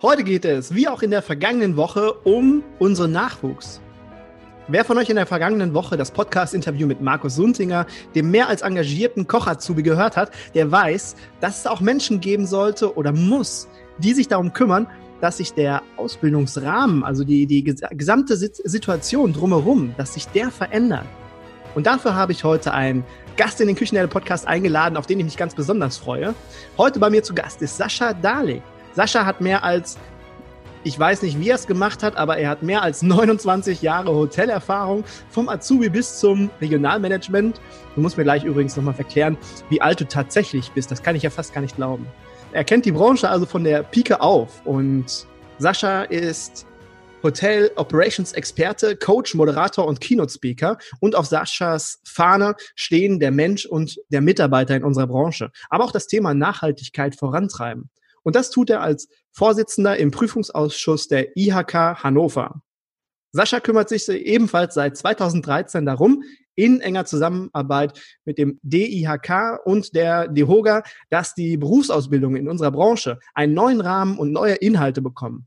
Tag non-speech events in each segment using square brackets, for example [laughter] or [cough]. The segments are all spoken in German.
Heute geht es, wie auch in der vergangenen Woche, um unseren Nachwuchs. Wer von euch in der vergangenen Woche das Podcast-Interview mit Markus Suntinger, dem mehr als engagierten Koch-Azubi, gehört hat, der weiß, dass es auch Menschen geben sollte oder muss, die sich darum kümmern, dass sich der Ausbildungsrahmen, also die, die gesamte Situation drumherum, dass sich der verändert. Und dafür habe ich heute einen Gast in den Küchenherde Podcast eingeladen, auf den ich mich ganz besonders freue. Heute bei mir zu Gast ist Sascha Dalik. Sascha hat mehr als, ich weiß nicht, wie er es gemacht hat, aber er hat mehr als 29 Jahre Hotelerfahrung vom Azubi bis zum Regionalmanagement. Du musst mir gleich übrigens nochmal verklären, wie alt du tatsächlich bist. Das kann ich ja fast gar nicht glauben. Er kennt die Branche also von der Pike auf und Sascha ist Hotel Operations Experte, Coach, Moderator und Keynote Speaker. Und auf Saschas Fahne stehen der Mensch und der Mitarbeiter in unserer Branche. Aber auch das Thema Nachhaltigkeit vorantreiben. Und das tut er als Vorsitzender im Prüfungsausschuss der IHK Hannover. Sascha kümmert sich ebenfalls seit 2013 darum, in enger Zusammenarbeit mit dem DIHK und der DEHOGA, dass die Berufsausbildungen in unserer Branche einen neuen Rahmen und neue Inhalte bekommen.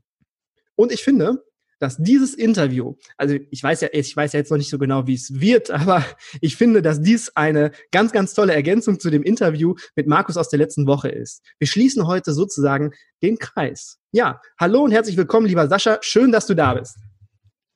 Und ich finde, dass dieses Interview, also ich weiß ja, ich weiß ja jetzt noch nicht so genau, wie es wird, [laughs] aber ich finde, dass dies eine ganz, ganz tolle Ergänzung zu dem Interview mit Markus aus der letzten Woche ist. Wir schließen heute sozusagen den Kreis. Ja, hallo und herzlich willkommen, lieber Sascha. Schön, dass du da bist.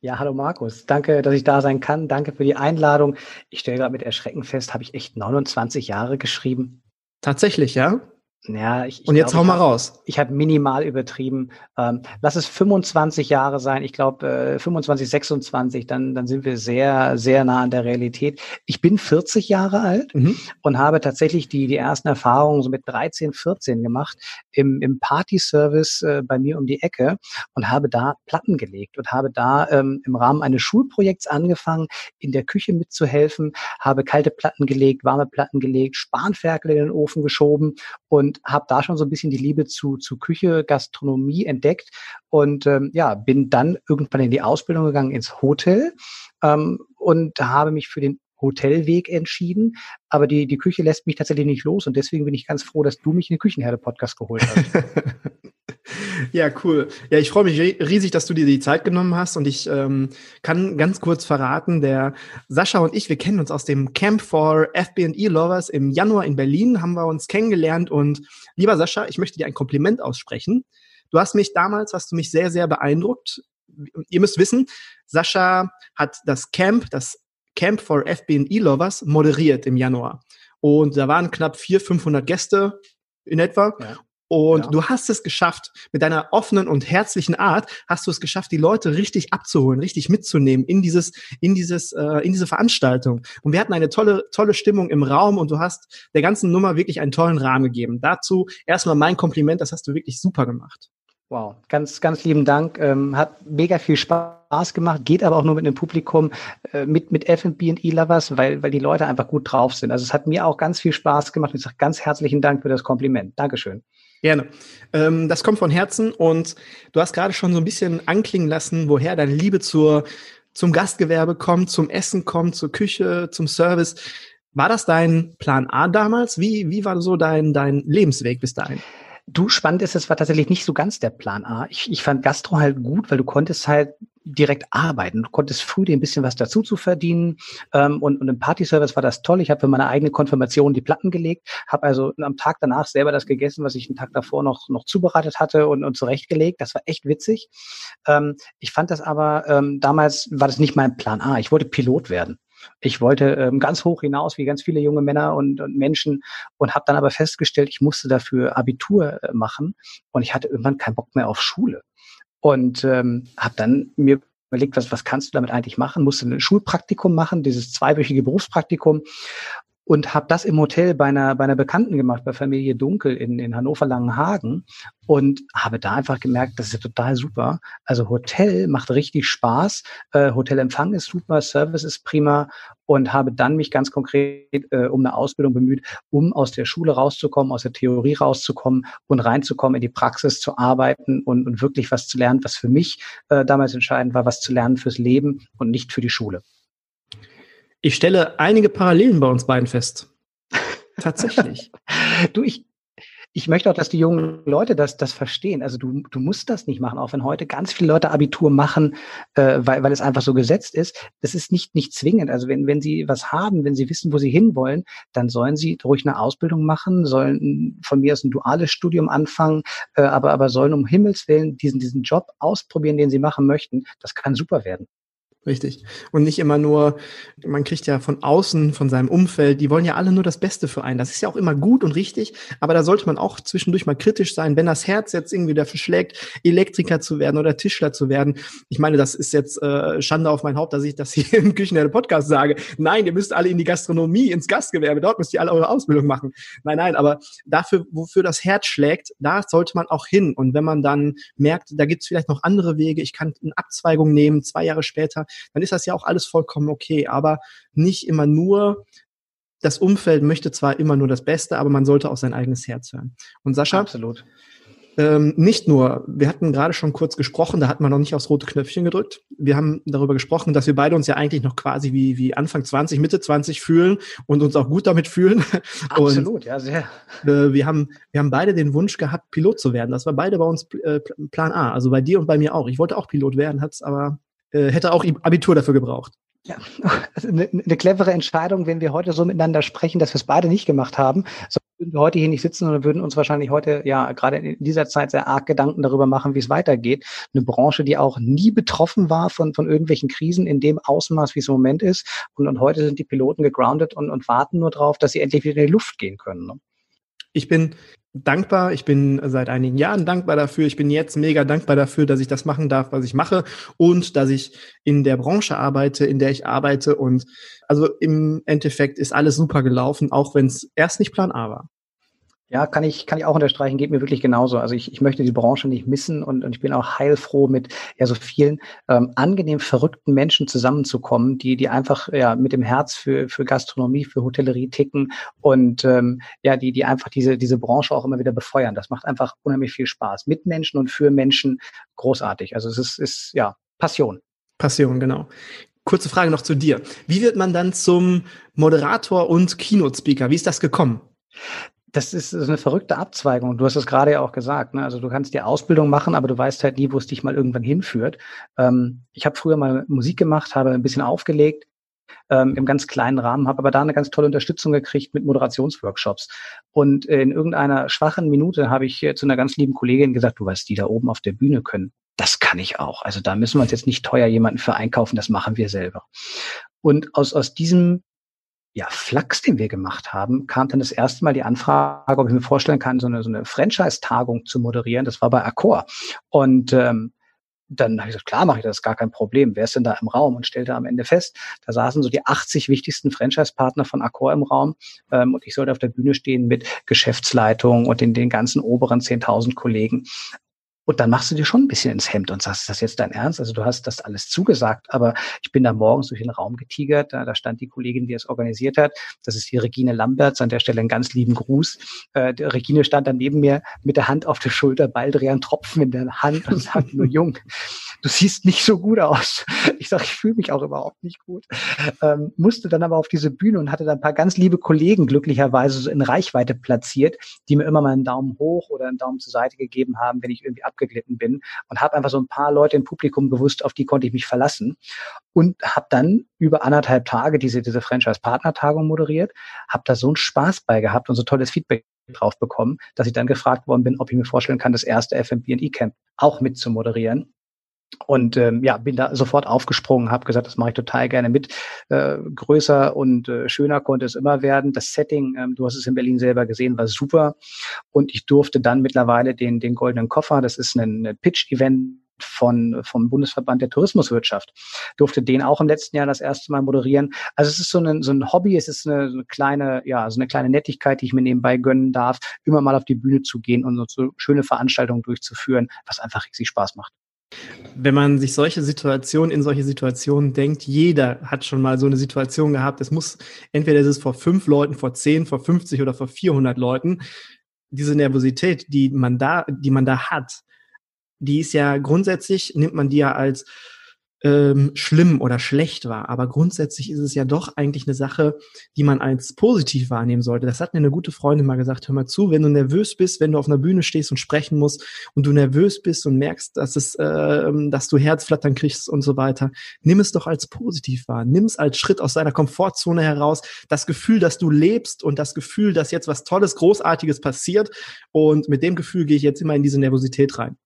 Ja, hallo Markus. Danke, dass ich da sein kann. Danke für die Einladung. Ich stelle gerade mit Erschrecken fest, habe ich echt 29 Jahre geschrieben. Tatsächlich, ja? Ja, ich, ich Und jetzt glaub, hau mal raus. Ich habe minimal übertrieben. Ähm, lass es 25 Jahre sein. Ich glaube, äh, 25, 26, dann, dann sind wir sehr, sehr nah an der Realität. Ich bin 40 Jahre alt mhm. und habe tatsächlich die, die ersten Erfahrungen so mit 13, 14 gemacht im, im Party-Service äh, bei mir um die Ecke und habe da Platten gelegt und habe da ähm, im Rahmen eines Schulprojekts angefangen, in der Küche mitzuhelfen, habe kalte Platten gelegt, warme Platten gelegt, Spanferkel in den Ofen geschoben und habe da schon so ein bisschen die Liebe zu, zu Küche, Gastronomie entdeckt und ähm, ja, bin dann irgendwann in die Ausbildung gegangen ins Hotel ähm, und habe mich für den Hotelweg entschieden, aber die, die Küche lässt mich tatsächlich nicht los und deswegen bin ich ganz froh, dass du mich in den Küchenherde-Podcast geholt hast. [laughs] Ja, cool. Ja, ich freue mich riesig, dass du dir die Zeit genommen hast und ich ähm, kann ganz kurz verraten, der Sascha und ich, wir kennen uns aus dem Camp for FB&E Lovers im Januar in Berlin, haben wir uns kennengelernt und lieber Sascha, ich möchte dir ein Kompliment aussprechen. Du hast mich damals, hast du mich sehr, sehr beeindruckt. Ihr müsst wissen, Sascha hat das Camp, das Camp for FB&E Lovers moderiert im Januar. Und da waren knapp 400, 500 Gäste in etwa. Ja. Und ja. du hast es geschafft, mit deiner offenen und herzlichen Art hast du es geschafft, die Leute richtig abzuholen, richtig mitzunehmen in dieses, in dieses, äh, in diese Veranstaltung. Und wir hatten eine tolle, tolle Stimmung im Raum und du hast der ganzen Nummer wirklich einen tollen Rahmen gegeben. Dazu erstmal mein Kompliment, das hast du wirklich super gemacht. Wow, ganz, ganz lieben Dank. Ähm, hat mega viel Spaß gemacht, geht aber auch nur mit einem Publikum, äh, mit, mit F&B und E-Lovers, weil, weil die Leute einfach gut drauf sind. Also es hat mir auch ganz viel Spaß gemacht. Ich sage ganz herzlichen Dank für das Kompliment. Dankeschön. Gerne. Ähm, das kommt von Herzen und du hast gerade schon so ein bisschen anklingen lassen, woher deine Liebe zur, zum Gastgewerbe kommt, zum Essen kommt, zur Küche, zum Service. War das dein Plan A damals? Wie, wie war so dein, dein Lebensweg bis dahin? Du, spannend ist, es war tatsächlich nicht so ganz der Plan A. Ich, ich fand Gastro halt gut, weil du konntest halt direkt arbeiten. Du konntest früh dir ein bisschen was dazu zu verdienen. Ähm, und, und im Party-Service war das toll. Ich habe für meine eigene Konfirmation die Platten gelegt, habe also am Tag danach selber das gegessen, was ich einen Tag davor noch, noch zubereitet hatte und, und zurechtgelegt. Das war echt witzig. Ähm, ich fand das aber, ähm, damals war das nicht mein Plan A. Ich wollte Pilot werden. Ich wollte ähm, ganz hoch hinaus, wie ganz viele junge Männer und, und Menschen, und habe dann aber festgestellt, ich musste dafür Abitur äh, machen und ich hatte irgendwann keinen Bock mehr auf Schule. Und ähm, habe dann mir überlegt, was, was kannst du damit eigentlich machen? Musste ein Schulpraktikum machen, dieses zweiwöchige Berufspraktikum und habe das im Hotel bei einer, bei einer Bekannten gemacht, bei Familie Dunkel in, in Hannover-Langenhagen und habe da einfach gemerkt, das ist total super. Also Hotel macht richtig Spaß, äh, Hotelempfang ist super, Service ist prima und habe dann mich ganz konkret äh, um eine Ausbildung bemüht, um aus der Schule rauszukommen, aus der Theorie rauszukommen und reinzukommen, in die Praxis zu arbeiten und, und wirklich was zu lernen, was für mich äh, damals entscheidend war, was zu lernen fürs Leben und nicht für die Schule. Ich stelle einige Parallelen bei uns beiden fest. [laughs] Tatsächlich. du, ich, ich möchte auch, dass die jungen Leute das, das verstehen. Also du, du musst das nicht machen, auch wenn heute ganz viele Leute Abitur machen, äh, weil, weil es einfach so gesetzt ist. Das ist nicht, nicht zwingend. Also wenn, wenn sie was haben, wenn sie wissen, wo sie hinwollen, dann sollen sie ruhig eine Ausbildung machen, sollen von mir aus ein duales Studium anfangen, äh, aber, aber sollen um Himmels Willen diesen, diesen Job ausprobieren, den sie machen möchten. Das kann super werden. Richtig. Und nicht immer nur, man kriegt ja von außen, von seinem Umfeld, die wollen ja alle nur das Beste für einen. Das ist ja auch immer gut und richtig, aber da sollte man auch zwischendurch mal kritisch sein, wenn das Herz jetzt irgendwie dafür schlägt, Elektriker zu werden oder Tischler zu werden. Ich meine, das ist jetzt äh, Schande auf mein Haupt, dass ich das hier im Küchenherde Podcast sage. Nein, ihr müsst alle in die Gastronomie, ins Gastgewerbe, dort müsst ihr alle eure Ausbildung machen. Nein, nein, aber dafür, wofür das Herz schlägt, da sollte man auch hin. Und wenn man dann merkt, da gibt's vielleicht noch andere Wege, ich kann eine Abzweigung nehmen, zwei Jahre später, dann ist das ja auch alles vollkommen okay. Aber nicht immer nur, das Umfeld möchte zwar immer nur das Beste, aber man sollte auch sein eigenes Herz hören. Und Sascha, absolut. Ähm, nicht nur, wir hatten gerade schon kurz gesprochen, da hat man noch nicht aufs rote Knöpfchen gedrückt. Wir haben darüber gesprochen, dass wir beide uns ja eigentlich noch quasi wie, wie Anfang 20, Mitte 20 fühlen und uns auch gut damit fühlen. [laughs] Absolut, und, ja, sehr. Äh, wir, haben, wir haben beide den Wunsch gehabt, Pilot zu werden. Das war beide bei uns äh, Plan A, also bei dir und bei mir auch. Ich wollte auch Pilot werden, hat's aber äh, hätte auch Abitur dafür gebraucht. Ja, also [laughs] eine, eine clevere Entscheidung, wenn wir heute so miteinander sprechen, dass wir es beide nicht gemacht haben. So würden wir heute hier nicht sitzen und würden uns wahrscheinlich heute, ja, gerade in dieser Zeit sehr arg Gedanken darüber machen, wie es weitergeht. Eine Branche, die auch nie betroffen war von, von irgendwelchen Krisen in dem Ausmaß, wie es im Moment ist. Und, und heute sind die Piloten gegroundet und, und warten nur darauf, dass sie endlich wieder in die Luft gehen können. Ne? Ich bin dankbar. Ich bin seit einigen Jahren dankbar dafür. Ich bin jetzt mega dankbar dafür, dass ich das machen darf, was ich mache und dass ich in der Branche arbeite, in der ich arbeite. Und also im Endeffekt ist alles super gelaufen, auch wenn es erst nicht Plan A war. Ja, kann ich, kann ich auch unterstreichen, geht mir wirklich genauso. Also ich, ich möchte die Branche nicht missen und, und ich bin auch heilfroh, mit ja so vielen ähm, angenehm verrückten Menschen zusammenzukommen, die, die einfach ja mit dem Herz für, für Gastronomie, für Hotellerie ticken und ähm, ja, die, die einfach diese, diese Branche auch immer wieder befeuern. Das macht einfach unheimlich viel Spaß. Mit Menschen und für Menschen großartig. Also es ist, ist ja Passion. Passion, genau. Kurze Frage noch zu dir. Wie wird man dann zum Moderator und Keynote-Speaker? Wie ist das gekommen? Das ist, eine verrückte Abzweigung. Du hast es gerade ja auch gesagt. Ne? Also du kannst die Ausbildung machen, aber du weißt halt nie, wo es dich mal irgendwann hinführt. Ähm, ich habe früher mal Musik gemacht, habe ein bisschen aufgelegt ähm, im ganz kleinen Rahmen, habe aber da eine ganz tolle Unterstützung gekriegt mit Moderationsworkshops. Und in irgendeiner schwachen Minute habe ich zu einer ganz lieben Kollegin gesagt, du weißt, die da oben auf der Bühne können. Das kann ich auch. Also da müssen wir uns jetzt nicht teuer jemanden für einkaufen, das machen wir selber. Und aus, aus diesem ja, Flachs, den wir gemacht haben, kam dann das erste Mal die Anfrage, ob ich mir vorstellen kann, so eine, so eine Franchise-Tagung zu moderieren. Das war bei Accor. Und ähm, dann habe ich gesagt, klar mache ich das, gar kein Problem. Wer ist denn da im Raum? Und stellte am Ende fest, da saßen so die 80 wichtigsten Franchise-Partner von Accor im Raum ähm, und ich sollte auf der Bühne stehen mit Geschäftsleitung und den, den ganzen oberen 10.000 Kollegen. Und dann machst du dir schon ein bisschen ins Hemd und sagst, ist das jetzt dein Ernst? Also du hast das alles zugesagt, aber ich bin da morgens durch den Raum getigert, da, da stand die Kollegin, die es organisiert hat. Das ist die Regine Lamberts, an der Stelle einen ganz lieben Gruß. Äh, Regine stand dann neben mir mit der Hand auf der Schulter, Baldrian Tropfen in der Hand und sagt nur, [laughs] Jung, du siehst nicht so gut aus. [laughs] Ich sage, ich fühle mich auch überhaupt nicht gut. Ähm, musste dann aber auf diese Bühne und hatte dann ein paar ganz liebe Kollegen glücklicherweise so in Reichweite platziert, die mir immer mal einen Daumen hoch oder einen Daumen zur Seite gegeben haben, wenn ich irgendwie abgeglitten bin und habe einfach so ein paar Leute im Publikum gewusst, auf die konnte ich mich verlassen und habe dann über anderthalb Tage diese, diese Franchise-Partner-Tagung moderiert, habe da so einen Spaß bei gehabt und so tolles Feedback drauf bekommen, dass ich dann gefragt worden bin, ob ich mir vorstellen kann, das erste F&B&E-Camp auch mit zu moderieren. Und ähm, ja, bin da sofort aufgesprungen, habe gesagt, das mache ich total gerne mit. Äh, größer und äh, schöner konnte es immer werden. Das Setting, ähm, du hast es in Berlin selber gesehen, war super. Und ich durfte dann mittlerweile den, den Goldenen Koffer, das ist ein, ein Pitch-Event von, vom Bundesverband der Tourismuswirtschaft. Durfte den auch im letzten Jahr das erste Mal moderieren. Also es ist so ein, so ein Hobby, es ist eine, so eine kleine, ja, so eine kleine Nettigkeit, die ich mir nebenbei gönnen darf, immer mal auf die Bühne zu gehen und so schöne Veranstaltungen durchzuführen, was einfach riesig Spaß macht. Wenn man sich solche Situationen in solche Situationen denkt, jeder hat schon mal so eine Situation gehabt. Es muss entweder ist es vor fünf Leuten, vor zehn, vor 50 oder vor 400 Leuten. Diese Nervosität, die man da, die man da hat, die ist ja grundsätzlich, nimmt man die ja als ähm, schlimm oder schlecht war. Aber grundsätzlich ist es ja doch eigentlich eine Sache, die man als positiv wahrnehmen sollte. Das hat mir eine gute Freundin mal gesagt, hör mal zu, wenn du nervös bist, wenn du auf einer Bühne stehst und sprechen musst und du nervös bist und merkst, dass es, äh, dass du Herzflattern kriegst und so weiter, nimm es doch als positiv wahr. Nimm es als Schritt aus deiner Komfortzone heraus. Das Gefühl, dass du lebst und das Gefühl, dass jetzt was Tolles, Großartiges passiert. Und mit dem Gefühl gehe ich jetzt immer in diese Nervosität rein.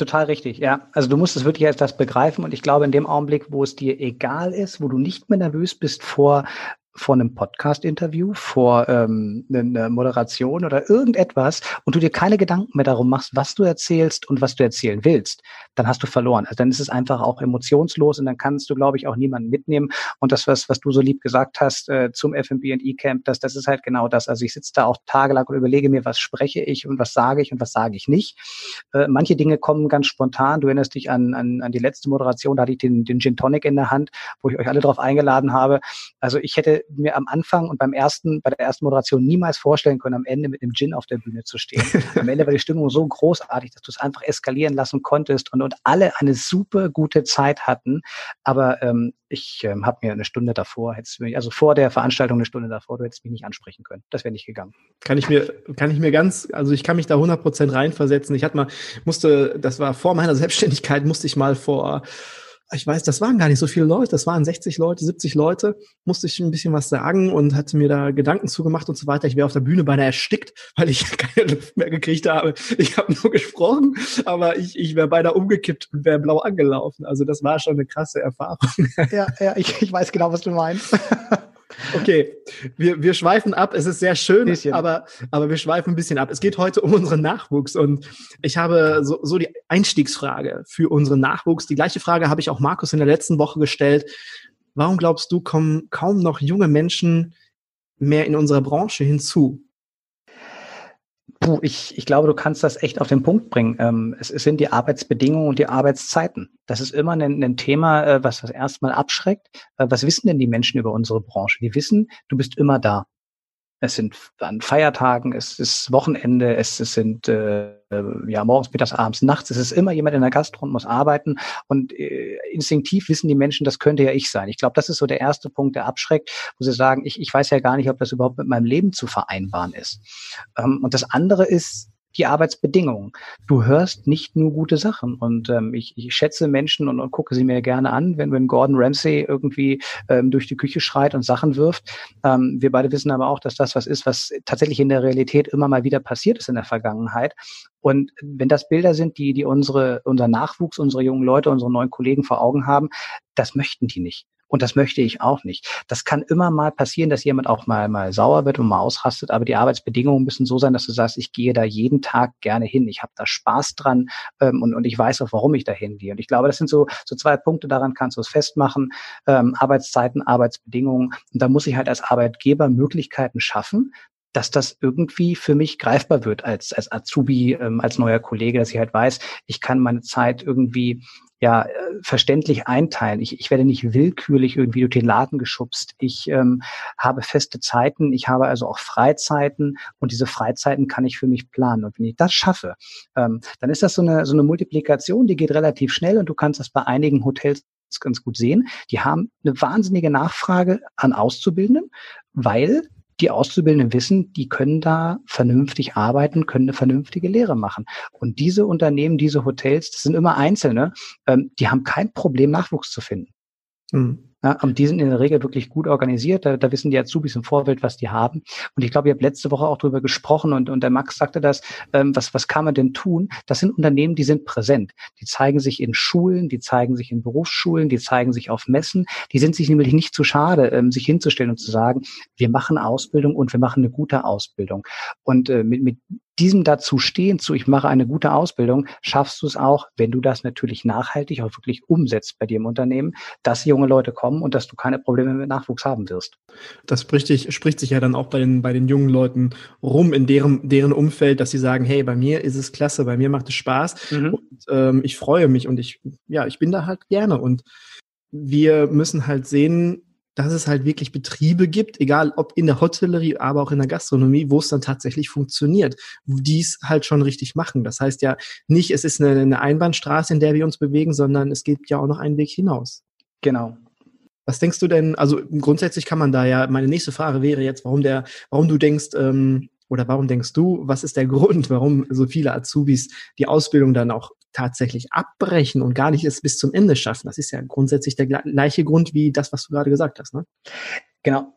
Total richtig, ja. Also du musst es wirklich als das begreifen und ich glaube, in dem Augenblick, wo es dir egal ist, wo du nicht mehr nervös bist vor vor einem Podcast-Interview, vor ähm, einer Moderation oder irgendetwas und du dir keine Gedanken mehr darum machst, was du erzählst und was du erzählen willst, dann hast du verloren. Also dann ist es einfach auch emotionslos und dann kannst du, glaube ich, auch niemanden mitnehmen. Und das, was, was du so lieb gesagt hast äh, zum FMB&E-Camp, das, das ist halt genau das. Also ich sitze da auch tagelang und überlege mir, was spreche ich und was sage ich und was sage ich nicht. Äh, manche Dinge kommen ganz spontan. Du erinnerst dich an, an, an die letzte Moderation, da hatte ich den, den Gin Tonic in der Hand, wo ich euch alle drauf eingeladen habe. Also ich hätte mir am Anfang und beim ersten, bei der ersten Moderation niemals vorstellen können, am Ende mit einem Gin auf der Bühne zu stehen. [laughs] am Ende war die Stimmung so großartig, dass du es einfach eskalieren lassen konntest und, und alle eine super gute Zeit hatten. Aber ähm, ich ähm, habe mir eine Stunde davor, hättest mich, also vor der Veranstaltung eine Stunde davor, du hättest mich nicht ansprechen können. Das wäre nicht gegangen. Kann ich mir, kann ich mir ganz, also ich kann mich da 100 Prozent reinversetzen. Ich hatte mal, musste, das war vor meiner Selbstständigkeit, musste ich mal vor ich weiß, das waren gar nicht so viele Leute, das waren 60 Leute, 70 Leute, musste ich ein bisschen was sagen und hatte mir da Gedanken zugemacht und so weiter. Ich wäre auf der Bühne beinahe erstickt, weil ich [laughs] keine Luft mehr gekriegt habe. Ich habe nur gesprochen, aber ich, ich wäre beinahe umgekippt und wäre blau angelaufen. Also das war schon eine krasse Erfahrung. Ja, ja, ich, ich weiß genau, was du meinst. [laughs] Okay, wir, wir schweifen ab. Es ist sehr schön, aber, aber wir schweifen ein bisschen ab. Es geht heute um unseren Nachwuchs und ich habe so, so die Einstiegsfrage für unseren Nachwuchs. Die gleiche Frage habe ich auch Markus in der letzten Woche gestellt. Warum glaubst du, kommen kaum noch junge Menschen mehr in unserer Branche hinzu? Puh, ich, ich glaube, du kannst das echt auf den Punkt bringen. Ähm, es, es sind die Arbeitsbedingungen und die Arbeitszeiten. Das ist immer ein, ein Thema, äh, was das erstmal abschreckt. Äh, was wissen denn die Menschen über unsere Branche? Die wissen, du bist immer da. Es sind an Feiertagen, es ist Wochenende, es, es sind äh, ja morgens, mittags, abends, nachts. Es ist immer jemand in der Gastro und muss arbeiten. Und äh, instinktiv wissen die Menschen, das könnte ja ich sein. Ich glaube, das ist so der erste Punkt, der abschreckt, wo sie sagen, ich, ich weiß ja gar nicht, ob das überhaupt mit meinem Leben zu vereinbaren ist. Ähm, und das andere ist, die Arbeitsbedingungen. Du hörst nicht nur gute Sachen. Und ähm, ich, ich schätze Menschen und, und gucke sie mir gerne an, wenn, wenn Gordon Ramsay irgendwie ähm, durch die Küche schreit und Sachen wirft. Ähm, wir beide wissen aber auch, dass das was ist, was tatsächlich in der Realität immer mal wieder passiert ist in der Vergangenheit. Und wenn das Bilder sind, die, die unsere, unser Nachwuchs, unsere jungen Leute, unsere neuen Kollegen vor Augen haben, das möchten die nicht. Und das möchte ich auch nicht. Das kann immer mal passieren, dass jemand auch mal, mal sauer wird und mal ausrastet, aber die Arbeitsbedingungen müssen so sein, dass du sagst, ich gehe da jeden Tag gerne hin. Ich habe da Spaß dran ähm, und, und ich weiß auch, warum ich da hingehe. Und ich glaube, das sind so, so zwei Punkte, daran kannst du es festmachen. Ähm, Arbeitszeiten, Arbeitsbedingungen. Und da muss ich halt als Arbeitgeber Möglichkeiten schaffen, dass das irgendwie für mich greifbar wird als, als Azubi, ähm, als neuer Kollege, dass ich halt weiß, ich kann meine Zeit irgendwie ja äh, verständlich einteilen. Ich, ich werde nicht willkürlich irgendwie durch den Laden geschubst. Ich ähm, habe feste Zeiten, ich habe also auch Freizeiten und diese Freizeiten kann ich für mich planen. Und wenn ich das schaffe, ähm, dann ist das so eine, so eine Multiplikation, die geht relativ schnell und du kannst das bei einigen Hotels ganz gut sehen. Die haben eine wahnsinnige Nachfrage an Auszubildenden, weil die Auszubildenden wissen, die können da vernünftig arbeiten, können eine vernünftige Lehre machen. Und diese Unternehmen, diese Hotels, das sind immer einzelne, ähm, die haben kein Problem, Nachwuchs zu finden. Hm. Ja, und die sind in der Regel wirklich gut organisiert. Da, da wissen die Azubis im Vorfeld, was die haben. Und ich glaube, ihr habt letzte Woche auch darüber gesprochen und, und der Max sagte das, ähm, was, was kann man denn tun? Das sind Unternehmen, die sind präsent. Die zeigen sich in Schulen, die zeigen sich in Berufsschulen, die zeigen sich auf Messen. Die sind sich nämlich nicht zu schade, ähm, sich hinzustellen und zu sagen, wir machen Ausbildung und wir machen eine gute Ausbildung. Und äh, mit, mit diesem dazu stehen zu, ich mache eine gute Ausbildung, schaffst du es auch, wenn du das natürlich nachhaltig auch wirklich umsetzt bei dir im Unternehmen, dass junge Leute kommen und dass du keine Probleme mit Nachwuchs haben wirst. Das spricht, sich, spricht sich ja dann auch bei den, bei den jungen Leuten rum in deren, deren Umfeld, dass sie sagen, hey, bei mir ist es klasse, bei mir macht es Spaß mhm. und ähm, ich freue mich und ich, ja, ich bin da halt gerne und wir müssen halt sehen, dass es halt wirklich Betriebe gibt, egal ob in der Hotellerie, aber auch in der Gastronomie, wo es dann tatsächlich funktioniert, die es halt schon richtig machen. Das heißt ja nicht, es ist eine, eine Einbahnstraße, in der wir uns bewegen, sondern es gibt ja auch noch einen Weg hinaus. Genau. Was denkst du denn, also grundsätzlich kann man da ja, meine nächste Frage wäre jetzt, warum der, warum du denkst, ähm, oder warum denkst du, was ist der [laughs] Grund, warum so viele Azubis die Ausbildung dann auch tatsächlich abbrechen und gar nicht es bis zum Ende schaffen? Das ist ja grundsätzlich der gleiche Grund wie das, was du gerade gesagt hast. Ne? Genau.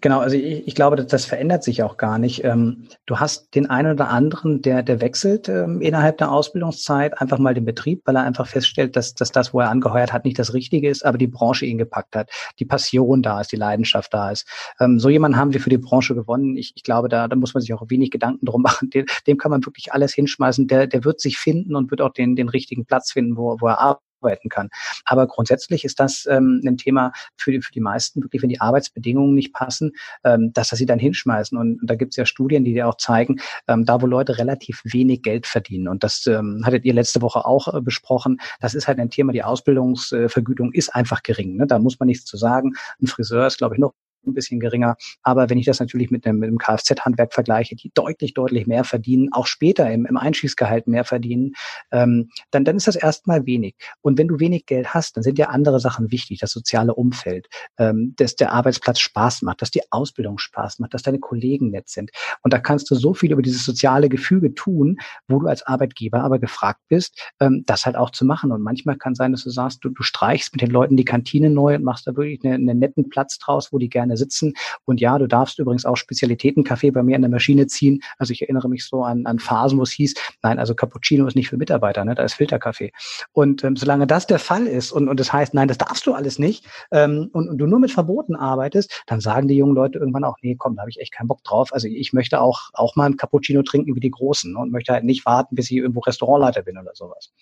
Genau, also ich, ich glaube, das, das verändert sich auch gar nicht. Ähm, du hast den einen oder anderen, der, der wechselt ähm, innerhalb der Ausbildungszeit einfach mal den Betrieb, weil er einfach feststellt, dass, dass das, wo er angeheuert hat, nicht das Richtige ist, aber die Branche ihn gepackt hat, die Passion da ist, die Leidenschaft da ist. Ähm, so jemanden haben wir für die Branche gewonnen. Ich, ich glaube, da, da muss man sich auch wenig Gedanken drum machen. Dem, dem kann man wirklich alles hinschmeißen. Der, der wird sich finden und wird auch den, den richtigen Platz finden, wo, wo er arbeitet arbeiten kann. Aber grundsätzlich ist das ähm, ein Thema für die, für die meisten, wirklich, wenn die Arbeitsbedingungen nicht passen, ähm, dass sie dann hinschmeißen. Und, und da gibt es ja Studien, die dir auch zeigen, ähm, da wo Leute relativ wenig Geld verdienen. Und das ähm, hattet ihr letzte Woche auch äh, besprochen. Das ist halt ein Thema, die Ausbildungsvergütung ist einfach gering. Ne? Da muss man nichts zu sagen. Ein Friseur ist, glaube ich, noch ein bisschen geringer. Aber wenn ich das natürlich mit mit dem Kfz-Handwerk vergleiche, die deutlich, deutlich mehr verdienen, auch später im, im Einstiegsgehalt mehr verdienen, ähm, dann, dann ist das erstmal wenig. Und wenn du wenig Geld hast, dann sind ja andere Sachen wichtig, das soziale Umfeld, ähm, dass der Arbeitsplatz Spaß macht, dass die Ausbildung Spaß macht, dass deine Kollegen nett sind. Und da kannst du so viel über dieses soziale Gefüge tun, wo du als Arbeitgeber aber gefragt bist, ähm, das halt auch zu machen. Und manchmal kann sein, dass du sagst, du, du streichst mit den Leuten die Kantine neu und machst da wirklich einen, einen netten Platz draus, wo die gerne sitzen. Und ja, du darfst übrigens auch Spezialitätenkaffee bei mir in der Maschine ziehen. Also ich erinnere mich so an, an Phasen, wo es hieß, nein, also Cappuccino ist nicht für Mitarbeiter, ne? da ist Filterkaffee. Und ähm, solange das der Fall ist und, und das heißt, nein, das darfst du alles nicht ähm, und, und du nur mit Verboten arbeitest, dann sagen die jungen Leute irgendwann auch, nee, komm, da habe ich echt keinen Bock drauf. Also ich möchte auch, auch mal ein Cappuccino trinken wie die Großen ne? und möchte halt nicht warten, bis ich irgendwo Restaurantleiter bin oder sowas.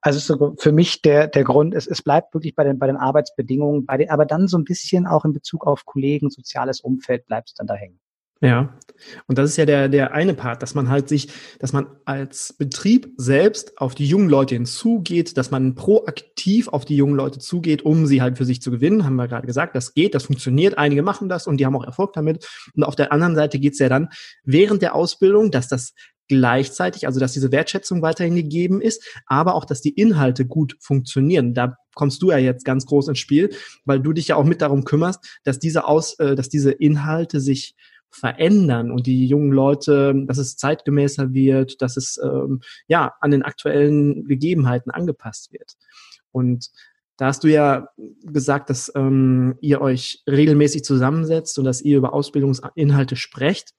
Also so für mich der, der Grund ist, es bleibt wirklich bei den, bei den Arbeitsbedingungen, bei den, aber dann so ein bisschen auch in Bezug auf Kollegen, soziales Umfeld bleibt es dann da hängen. Ja, und das ist ja der, der eine Part, dass man halt sich, dass man als Betrieb selbst auf die jungen Leute hinzugeht, dass man proaktiv auf die jungen Leute zugeht, um sie halt für sich zu gewinnen, haben wir gerade gesagt, das geht, das funktioniert, einige machen das und die haben auch Erfolg damit. Und auf der anderen Seite geht es ja dann während der Ausbildung, dass das gleichzeitig, also dass diese Wertschätzung weiterhin gegeben ist, aber auch, dass die Inhalte gut funktionieren. Da kommst du ja jetzt ganz groß ins Spiel, weil du dich ja auch mit darum kümmerst, dass diese Aus, äh, dass diese Inhalte sich verändern und die jungen Leute, dass es zeitgemäßer wird, dass es ähm, ja an den aktuellen Gegebenheiten angepasst wird. Und da hast du ja gesagt, dass ähm, ihr euch regelmäßig zusammensetzt und dass ihr über Ausbildungsinhalte sprecht.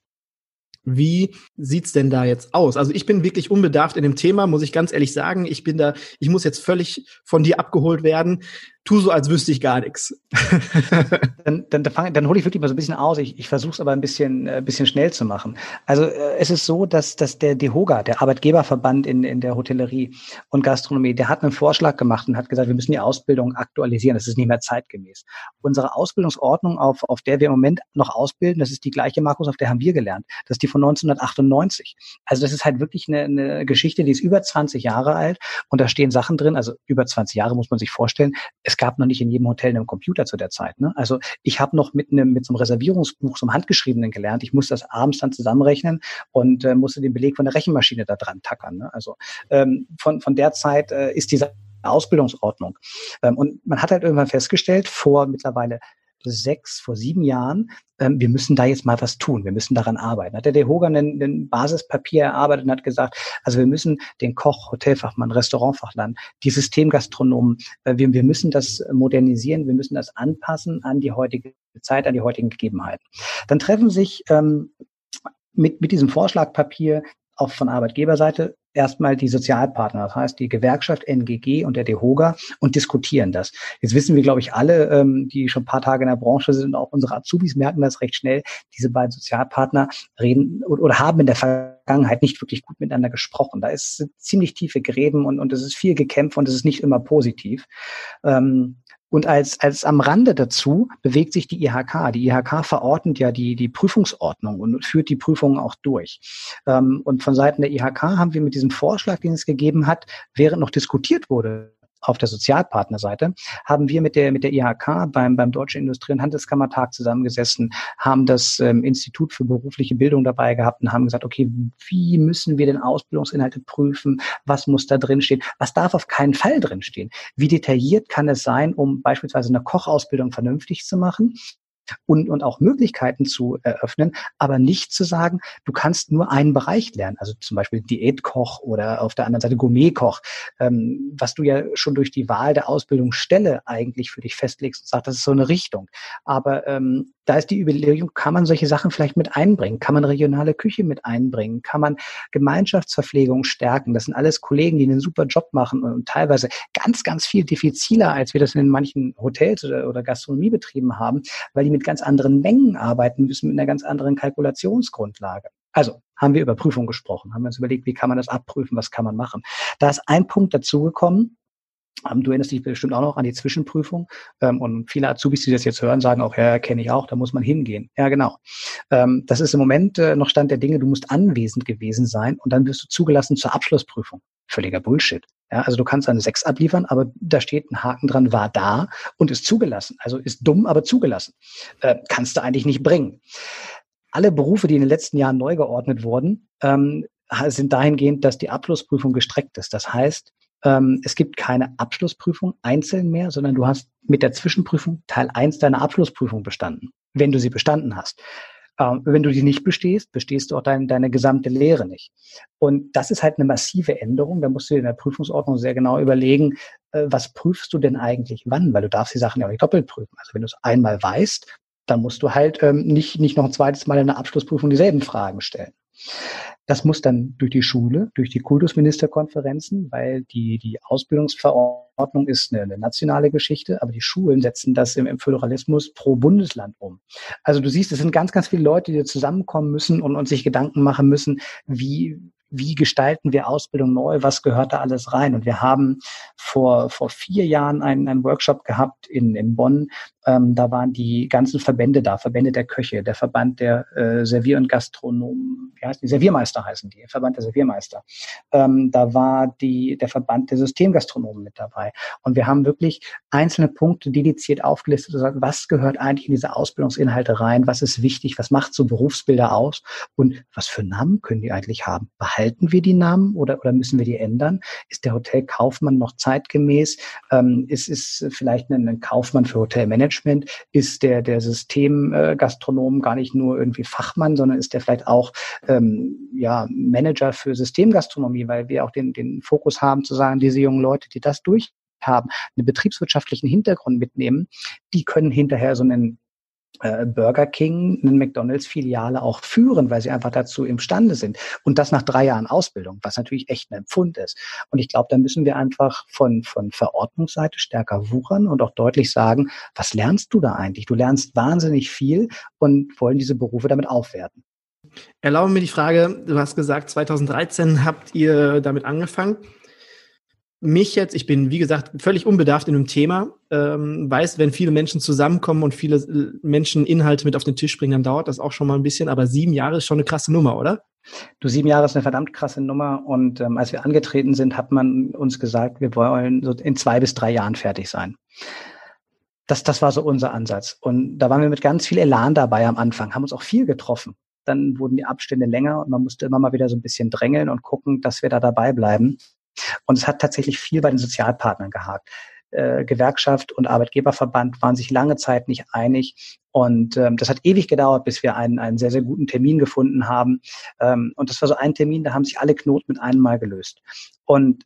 Wie sieht's denn da jetzt aus? Also ich bin wirklich unbedarft in dem Thema, muss ich ganz ehrlich sagen. Ich bin da, ich muss jetzt völlig von dir abgeholt werden tu so, als wüsste ich gar nichts. [laughs] dann, dann, dann, dann hole ich wirklich mal so ein bisschen aus. Ich, ich versuche es aber ein bisschen, äh, bisschen schnell zu machen. Also äh, es ist so, dass, dass der DEHOGA, der Arbeitgeberverband in, in der Hotellerie und Gastronomie, der hat einen Vorschlag gemacht und hat gesagt, wir müssen die Ausbildung aktualisieren. Das ist nicht mehr zeitgemäß. Unsere Ausbildungsordnung, auf, auf der wir im Moment noch ausbilden, das ist die gleiche, Markus, auf der haben wir gelernt. Das ist die von 1998. Also das ist halt wirklich eine, eine Geschichte, die ist über 20 Jahre alt und da stehen Sachen drin, also über 20 Jahre muss man sich vorstellen. Es es gab noch nicht in jedem Hotel einen Computer zu der Zeit. Ne? Also ich habe noch mit einem mit so einem Reservierungsbuch, so einem handgeschriebenen gelernt. Ich musste das abends dann zusammenrechnen und äh, musste den Beleg von der Rechenmaschine da dran tackern. Ne? Also ähm, von von der Zeit äh, ist diese Ausbildungsordnung. Ähm, und man hat halt irgendwann festgestellt, vor mittlerweile sechs, vor sieben Jahren, ähm, wir müssen da jetzt mal was tun, wir müssen daran arbeiten. Hat der De Hogan ein, Basispapier erarbeitet und hat gesagt, also wir müssen den Koch, Hotelfachmann, Restaurantfachland, die Systemgastronomen, äh, wir, wir müssen das modernisieren, wir müssen das anpassen an die heutige Zeit, an die heutigen Gegebenheiten. Dann treffen sich ähm, mit, mit diesem Vorschlagpapier auch von Arbeitgeberseite erstmal die Sozialpartner, das heißt die Gewerkschaft NGG und der DEHOGA und diskutieren das. Jetzt wissen wir, glaube ich, alle, ähm, die schon ein paar Tage in der Branche sind, auch unsere Azubis merken das recht schnell. Diese beiden Sozialpartner reden oder haben in der Vergangenheit nicht wirklich gut miteinander gesprochen. Da ist ziemlich tiefe Gräben und, und es ist viel gekämpft und es ist nicht immer positiv. Ähm, und als, als am Rande dazu bewegt sich die IHK. Die IHK verordnet ja die, die Prüfungsordnung und führt die Prüfungen auch durch. Ähm, und von Seiten der IHK haben wir mit diesem Vorschlag, den es gegeben hat, während noch diskutiert wurde, auf der Sozialpartnerseite haben wir mit der, mit der IHK beim, beim Deutschen Industrie- und Handelskammertag zusammengesessen, haben das ähm, Institut für berufliche Bildung dabei gehabt und haben gesagt, okay, wie müssen wir denn Ausbildungsinhalte prüfen? Was muss da drin stehen? Was darf auf keinen Fall drin stehen? Wie detailliert kann es sein, um beispielsweise eine Kochausbildung vernünftig zu machen? Und, und auch Möglichkeiten zu eröffnen, aber nicht zu sagen, du kannst nur einen Bereich lernen, also zum Beispiel Diätkoch oder auf der anderen Seite Gourmetkoch, ähm, was du ja schon durch die Wahl der Ausbildungsstelle eigentlich für dich festlegst und sagst, das ist so eine Richtung. Aber ähm, da ist die Überlegung, kann man solche Sachen vielleicht mit einbringen? Kann man regionale Küche mit einbringen? Kann man Gemeinschaftsverpflegung stärken? Das sind alles Kollegen, die einen super Job machen und teilweise ganz, ganz viel diffiziler, als wir das in manchen Hotels oder, oder Gastronomiebetrieben haben, weil die mit ganz anderen Mengen arbeiten müssen, mit einer ganz anderen Kalkulationsgrundlage. Also haben wir über Prüfung gesprochen, haben wir uns überlegt, wie kann man das abprüfen, was kann man machen. Da ist ein Punkt dazugekommen, ähm, Du erinnerst dich bestimmt auch noch an die Zwischenprüfung. Ähm, und viele Azubis, die das jetzt hören, sagen auch, ja, kenne ich auch, da muss man hingehen. Ja, genau. Ähm, das ist im Moment äh, noch Stand der Dinge, du musst anwesend gewesen sein und dann wirst du zugelassen zur Abschlussprüfung. Völliger Bullshit. Ja, also du kannst eine 6 abliefern, aber da steht ein Haken dran, war da und ist zugelassen. Also ist dumm, aber zugelassen. Äh, kannst du eigentlich nicht bringen. Alle Berufe, die in den letzten Jahren neu geordnet wurden, ähm, sind dahingehend, dass die Abschlussprüfung gestreckt ist. Das heißt, ähm, es gibt keine Abschlussprüfung einzeln mehr, sondern du hast mit der Zwischenprüfung Teil 1 deiner Abschlussprüfung bestanden, wenn du sie bestanden hast. Ähm, wenn du die nicht bestehst, bestehst du auch dein, deine gesamte Lehre nicht. Und das ist halt eine massive Änderung. Da musst du dir in der Prüfungsordnung sehr genau überlegen, äh, was prüfst du denn eigentlich wann? Weil du darfst die Sachen ja auch nicht doppelt prüfen. Also wenn du es einmal weißt, dann musst du halt ähm, nicht, nicht noch ein zweites Mal in der Abschlussprüfung dieselben Fragen stellen. Das muss dann durch die Schule, durch die Kultusministerkonferenzen, weil die, die Ausbildungsverordnung ist eine, eine nationale Geschichte, aber die Schulen setzen das im, im Föderalismus pro Bundesland um. Also du siehst, es sind ganz, ganz viele Leute, die zusammenkommen müssen und, und sich Gedanken machen müssen, wie, wie gestalten wir Ausbildung neu, was gehört da alles rein. Und wir haben vor, vor vier Jahren einen, einen Workshop gehabt in, in Bonn. Ähm, da waren die ganzen Verbände da, Verbände der Köche, der Verband der äh, Servier- und Gastronomen, wie heißt die? Serviermeister heißen die, Verband der Serviermeister. Ähm, da war die, der Verband der Systemgastronomen mit dabei. Und wir haben wirklich einzelne Punkte dediziert aufgelistet und gesagt, was gehört eigentlich in diese Ausbildungsinhalte rein, was ist wichtig, was macht so Berufsbilder aus und was für Namen können die eigentlich haben? Behalten wir die Namen oder, oder müssen wir die ändern? Ist der Hotelkaufmann noch zeitgemäß? Ähm, ist, ist vielleicht ein, ein Kaufmann für Hotelmanagement? Ist der, der Systemgastronom gar nicht nur irgendwie Fachmann, sondern ist der vielleicht auch ähm, ja, Manager für Systemgastronomie, weil wir auch den, den Fokus haben zu sagen, diese jungen Leute, die das durch haben, einen betriebswirtschaftlichen Hintergrund mitnehmen, die können hinterher so einen äh, Burger King, eine McDonalds-Filiale auch führen, weil sie einfach dazu imstande sind. Und das nach drei Jahren Ausbildung, was natürlich echt ein Pfund ist. Und ich glaube, da müssen wir einfach von, von Verordnungsseite stärker wuchern und auch deutlich sagen, was lernst du da eigentlich? Du lernst wahnsinnig viel und wollen diese Berufe damit aufwerten. Erlaube mir die Frage, du hast gesagt, 2013 habt ihr damit angefangen mich jetzt, ich bin wie gesagt völlig unbedarft in einem Thema, ähm, weiß, wenn viele Menschen zusammenkommen und viele äh, Menschen Inhalte mit auf den Tisch bringen, dann dauert das auch schon mal ein bisschen, aber sieben Jahre ist schon eine krasse Nummer, oder? Du, sieben Jahre ist eine verdammt krasse Nummer und ähm, als wir angetreten sind, hat man uns gesagt, wir wollen so in zwei bis drei Jahren fertig sein. Das, das war so unser Ansatz. Und da waren wir mit ganz viel Elan dabei am Anfang, haben uns auch viel getroffen. Dann wurden die Abstände länger und man musste immer mal wieder so ein bisschen drängeln und gucken, dass wir da dabei bleiben. Und es hat tatsächlich viel bei den Sozialpartnern gehakt. äh, Gewerkschaft und Arbeitgeberverband waren sich lange Zeit nicht einig. Und ähm, das hat ewig gedauert, bis wir einen, einen sehr, sehr guten Termin gefunden haben. Ähm, und das war so ein Termin, da haben sich alle Knoten mit einem Mal gelöst. Und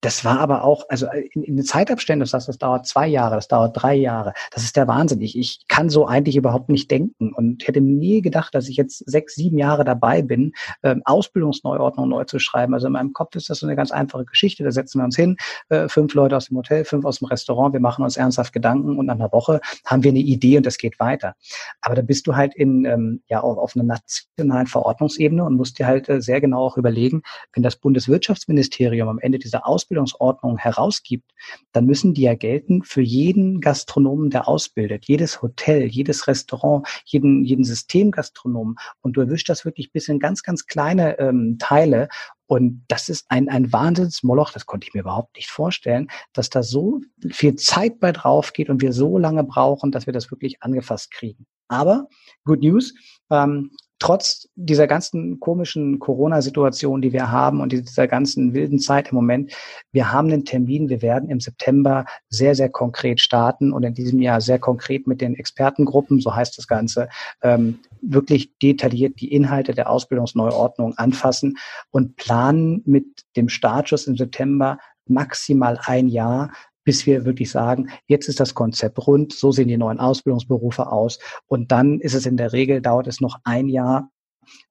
das war aber auch, also äh, in, in den Zeitabständen, das heißt, das dauert zwei Jahre, das dauert drei Jahre. Das ist der Wahnsinn. Ich, ich kann so eigentlich überhaupt nicht denken und hätte nie gedacht, dass ich jetzt sechs, sieben Jahre dabei bin, ähm, Ausbildungsneuordnung neu zu schreiben. Also in meinem Kopf ist das so eine ganz einfache Geschichte. Da setzen wir uns hin, äh, fünf Leute aus dem Hotel, fünf aus dem Restaurant, wir machen uns ernsthaft Gedanken und nach einer Woche haben wir eine Idee und das geht weiter. Aber da bist du halt in, ähm, ja, auf, auf einer nationalen Verordnungsebene und musst dir halt äh, sehr genau auch überlegen, wenn das Bundeswirtschaftsministerium am Ende dieser Ausbildung Ausbildungsordnung herausgibt, dann müssen die ja gelten für jeden Gastronomen, der ausbildet, jedes Hotel, jedes Restaurant, jeden, jeden Systemgastronomen. Und du erwischst das wirklich bis in ganz, ganz kleine ähm, Teile. Und das ist ein, ein Wahnsinnsmoloch, das konnte ich mir überhaupt nicht vorstellen, dass da so viel Zeit bei drauf geht und wir so lange brauchen, dass wir das wirklich angefasst kriegen. Aber Good News, ähm, trotz dieser ganzen komischen Corona-Situation, die wir haben und dieser ganzen wilden Zeit im Moment, wir haben einen Termin, wir werden im September sehr, sehr konkret starten und in diesem Jahr sehr konkret mit den Expertengruppen, so heißt das Ganze, ähm, wirklich detailliert die Inhalte der Ausbildungsneuordnung anfassen und planen mit dem Startschuss im September maximal ein Jahr bis wir wirklich sagen, jetzt ist das Konzept rund, so sehen die neuen Ausbildungsberufe aus. Und dann ist es in der Regel, dauert es noch ein Jahr,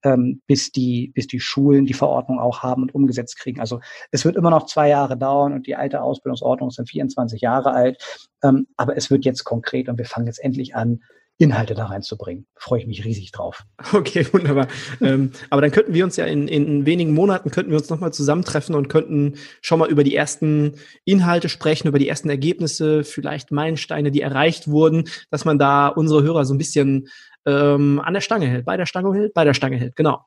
ähm, bis die, bis die Schulen die Verordnung auch haben und umgesetzt kriegen. Also es wird immer noch zwei Jahre dauern und die alte Ausbildungsordnung sind 24 Jahre alt. Ähm, aber es wird jetzt konkret und wir fangen jetzt endlich an, Inhalte da reinzubringen. Freue ich mich riesig drauf. [laughs] Okay, wunderbar. ähm, aber dann könnten wir uns ja in, in wenigen Monaten könnten wir uns nochmal zusammentreffen und könnten schon mal über die ersten Inhalte sprechen, über die ersten Ergebnisse, vielleicht Meilensteine, die erreicht wurden, dass man da unsere Hörer so ein bisschen ähm, an der Stange hält, bei der Stange hält, bei der Stange hält, genau.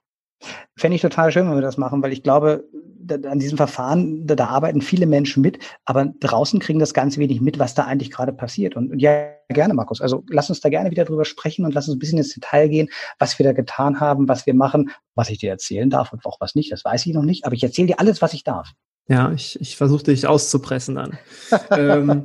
Fände ich total schön, wenn wir das machen, weil ich glaube, da, an diesem Verfahren, da, da, arbeiten viele Menschen mit, aber draußen kriegen das ganz wenig mit, was da eigentlich gerade passiert. Und, und, ja, gerne, Markus. Also lass uns da gerne wieder drüber sprechen und lass uns ein bisschen ins Detail gehen, was wir da getan haben, was wir machen, was ich dir erzählen darf und auch was nicht. Das weiß ich noch nicht, aber ich erzähle dir alles, was ich darf. Ja, ich, ich versuche dich auszupressen dann. [laughs] ähm,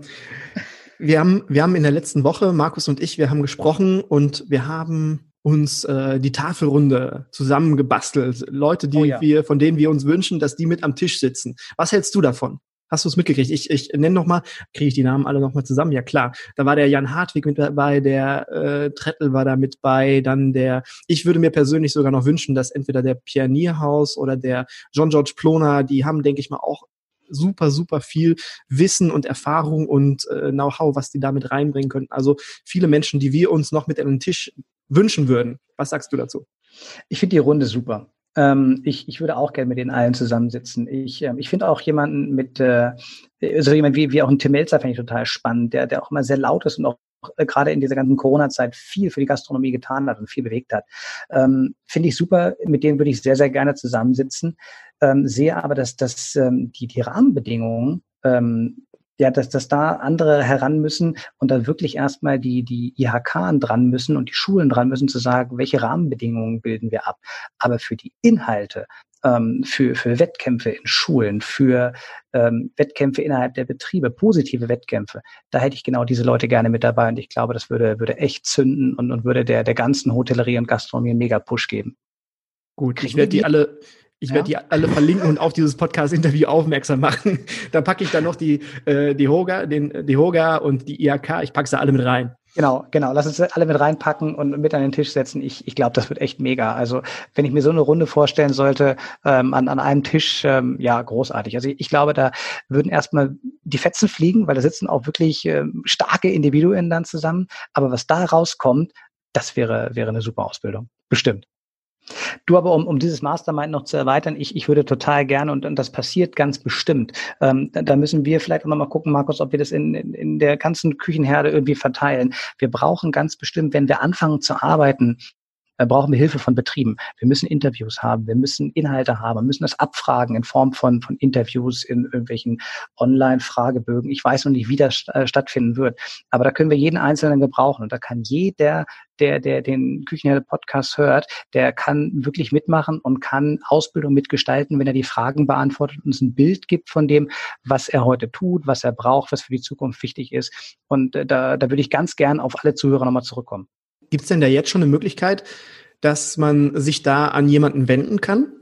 wir haben, wir haben in der letzten Woche, Markus und ich, wir haben gesprochen und wir haben uns äh, die Tafelrunde zusammengebastelt. Leute, die oh ja. wir, von denen wir uns wünschen, dass die mit am Tisch sitzen. Was hältst du davon? Hast du es mitgekriegt? Ich, ich nenne noch mal, kriege ich die Namen alle noch mal zusammen? Ja klar. Da war der Jan Hartwig mit dabei, der äh, Trettel war da mit bei, dann der. Ich würde mir persönlich sogar noch wünschen, dass entweder der Pionierhaus oder der John George Ploner, die haben, denke ich mal, auch super, super viel Wissen und Erfahrung und äh, Know-how, was die damit reinbringen können. Also viele Menschen, die wir uns noch mit an den Tisch wünschen würden. Was sagst du dazu? Ich finde die Runde super. Ähm, ich, ich würde auch gerne mit den allen zusammensitzen. Ich, ähm, ich finde auch jemanden mit, äh, also jemand wie, wie auch ein Tim Melzer finde ich total spannend, der, der auch immer sehr laut ist und auch äh, gerade in dieser ganzen Corona-Zeit viel für die Gastronomie getan hat und viel bewegt hat. Ähm, Finde ich super, mit denen würde ich sehr, sehr gerne zusammensitzen. Ähm, sehe aber, dass, dass ähm, die, die Rahmenbedingungen ähm, ja, dass, dass da andere heran müssen und dann wirklich erstmal die, die IHK dran müssen und die Schulen dran müssen zu sagen, welche Rahmenbedingungen bilden wir ab. Aber für die Inhalte, ähm, für, für Wettkämpfe in Schulen, für ähm, Wettkämpfe innerhalb der Betriebe, positive Wettkämpfe, da hätte ich genau diese Leute gerne mit dabei und ich glaube, das würde, würde echt zünden und, und würde der, der ganzen Hotellerie und Gastronomie einen mega Push geben. Gut, ich werde die alle, ich ja? werde die alle verlinken und auf dieses Podcast-Interview aufmerksam machen. [laughs] Da packe ich dann noch die, äh, die Hoga, den, die Hoga und die IHK. Ich packe sie alle mit rein. Genau, genau. Lass uns alle mit reinpacken und mit an den Tisch setzen. Ich, ich glaube, das wird echt mega. Also wenn ich mir so eine Runde vorstellen sollte, ähm, an, an einem Tisch, ähm, ja, großartig. Also ich, ich glaube, da würden erstmal die Fetzen fliegen, weil da sitzen auch wirklich ähm, starke Individuen dann zusammen. Aber was da rauskommt, das wäre, wäre eine super Ausbildung. Bestimmt. Du aber, um, um dieses Mastermind noch zu erweitern, ich, ich würde total gerne, und, und das passiert ganz bestimmt, ähm, da, da müssen wir vielleicht auch nochmal gucken, Markus, ob wir das in, in, in der ganzen Küchenherde irgendwie verteilen. Wir brauchen ganz bestimmt, wenn wir anfangen zu arbeiten, brauchen wir Hilfe von Betrieben. Wir müssen Interviews haben, wir müssen Inhalte haben, wir müssen das abfragen in Form von, von Interviews in irgendwelchen Online-Fragebögen. Ich weiß noch nicht, wie das äh, stattfinden wird, aber da können wir jeden Einzelnen gebrauchen und da kann jeder, der, der den Küchenherde-Podcast hört, der kann wirklich mitmachen und kann Ausbildung mitgestalten, wenn er die Fragen beantwortet und uns ein Bild gibt von dem, was er heute tut, was er braucht, was für die Zukunft wichtig ist. Und äh, da, da würde ich ganz gern auf alle Zuhörer nochmal zurückkommen. Gibt es denn da jetzt schon eine Möglichkeit, dass man sich da an jemanden wenden kann?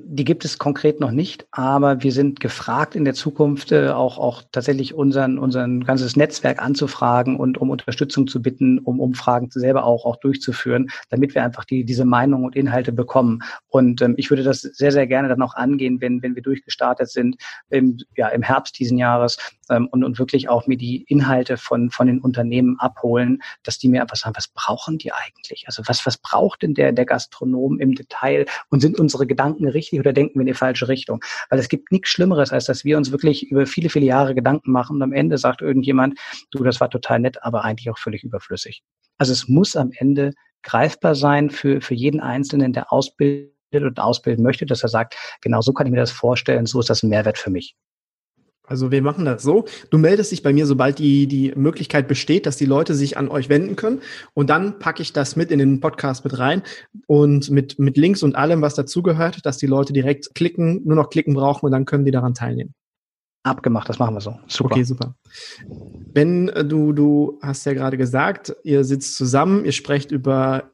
Die gibt es konkret noch nicht, aber wir sind gefragt in der Zukunft äh, auch, auch tatsächlich unseren, unseren ganzes Netzwerk anzufragen und um Unterstützung zu bitten, um Umfragen selber auch, auch durchzuführen, damit wir einfach die, diese Meinung und Inhalte bekommen. Und ähm, ich würde das sehr, sehr gerne dann auch angehen, wenn, wenn wir durchgestartet sind im, ja, im Herbst diesen Jahres ähm, und, und wirklich auch mir die Inhalte von, von den Unternehmen abholen, dass die mir einfach sagen, was brauchen die eigentlich? Also was, was braucht denn der, der Gastronom im Detail und sind unsere Gedanken richtig? oder denken wir in die falsche Richtung? Weil es gibt nichts Schlimmeres, als dass wir uns wirklich über viele, viele Jahre Gedanken machen und am Ende sagt irgendjemand, du, das war total nett, aber eigentlich auch völlig überflüssig. Also es muss am Ende greifbar sein für, für jeden Einzelnen, der ausbildet und ausbilden möchte, dass er sagt, genau so kann ich mir das vorstellen, so ist das ein Mehrwert für mich. Also wir machen das so. Du meldest dich bei mir, sobald die, die Möglichkeit besteht, dass die Leute sich an euch wenden können. Und dann packe ich das mit in den Podcast mit rein und mit, mit Links und allem, was dazugehört, dass die Leute direkt klicken, nur noch klicken brauchen und dann können die daran teilnehmen. Abgemacht, das machen wir so. Super. Okay, super. Wenn äh, du, du hast ja gerade gesagt, ihr sitzt zusammen, ihr sprecht über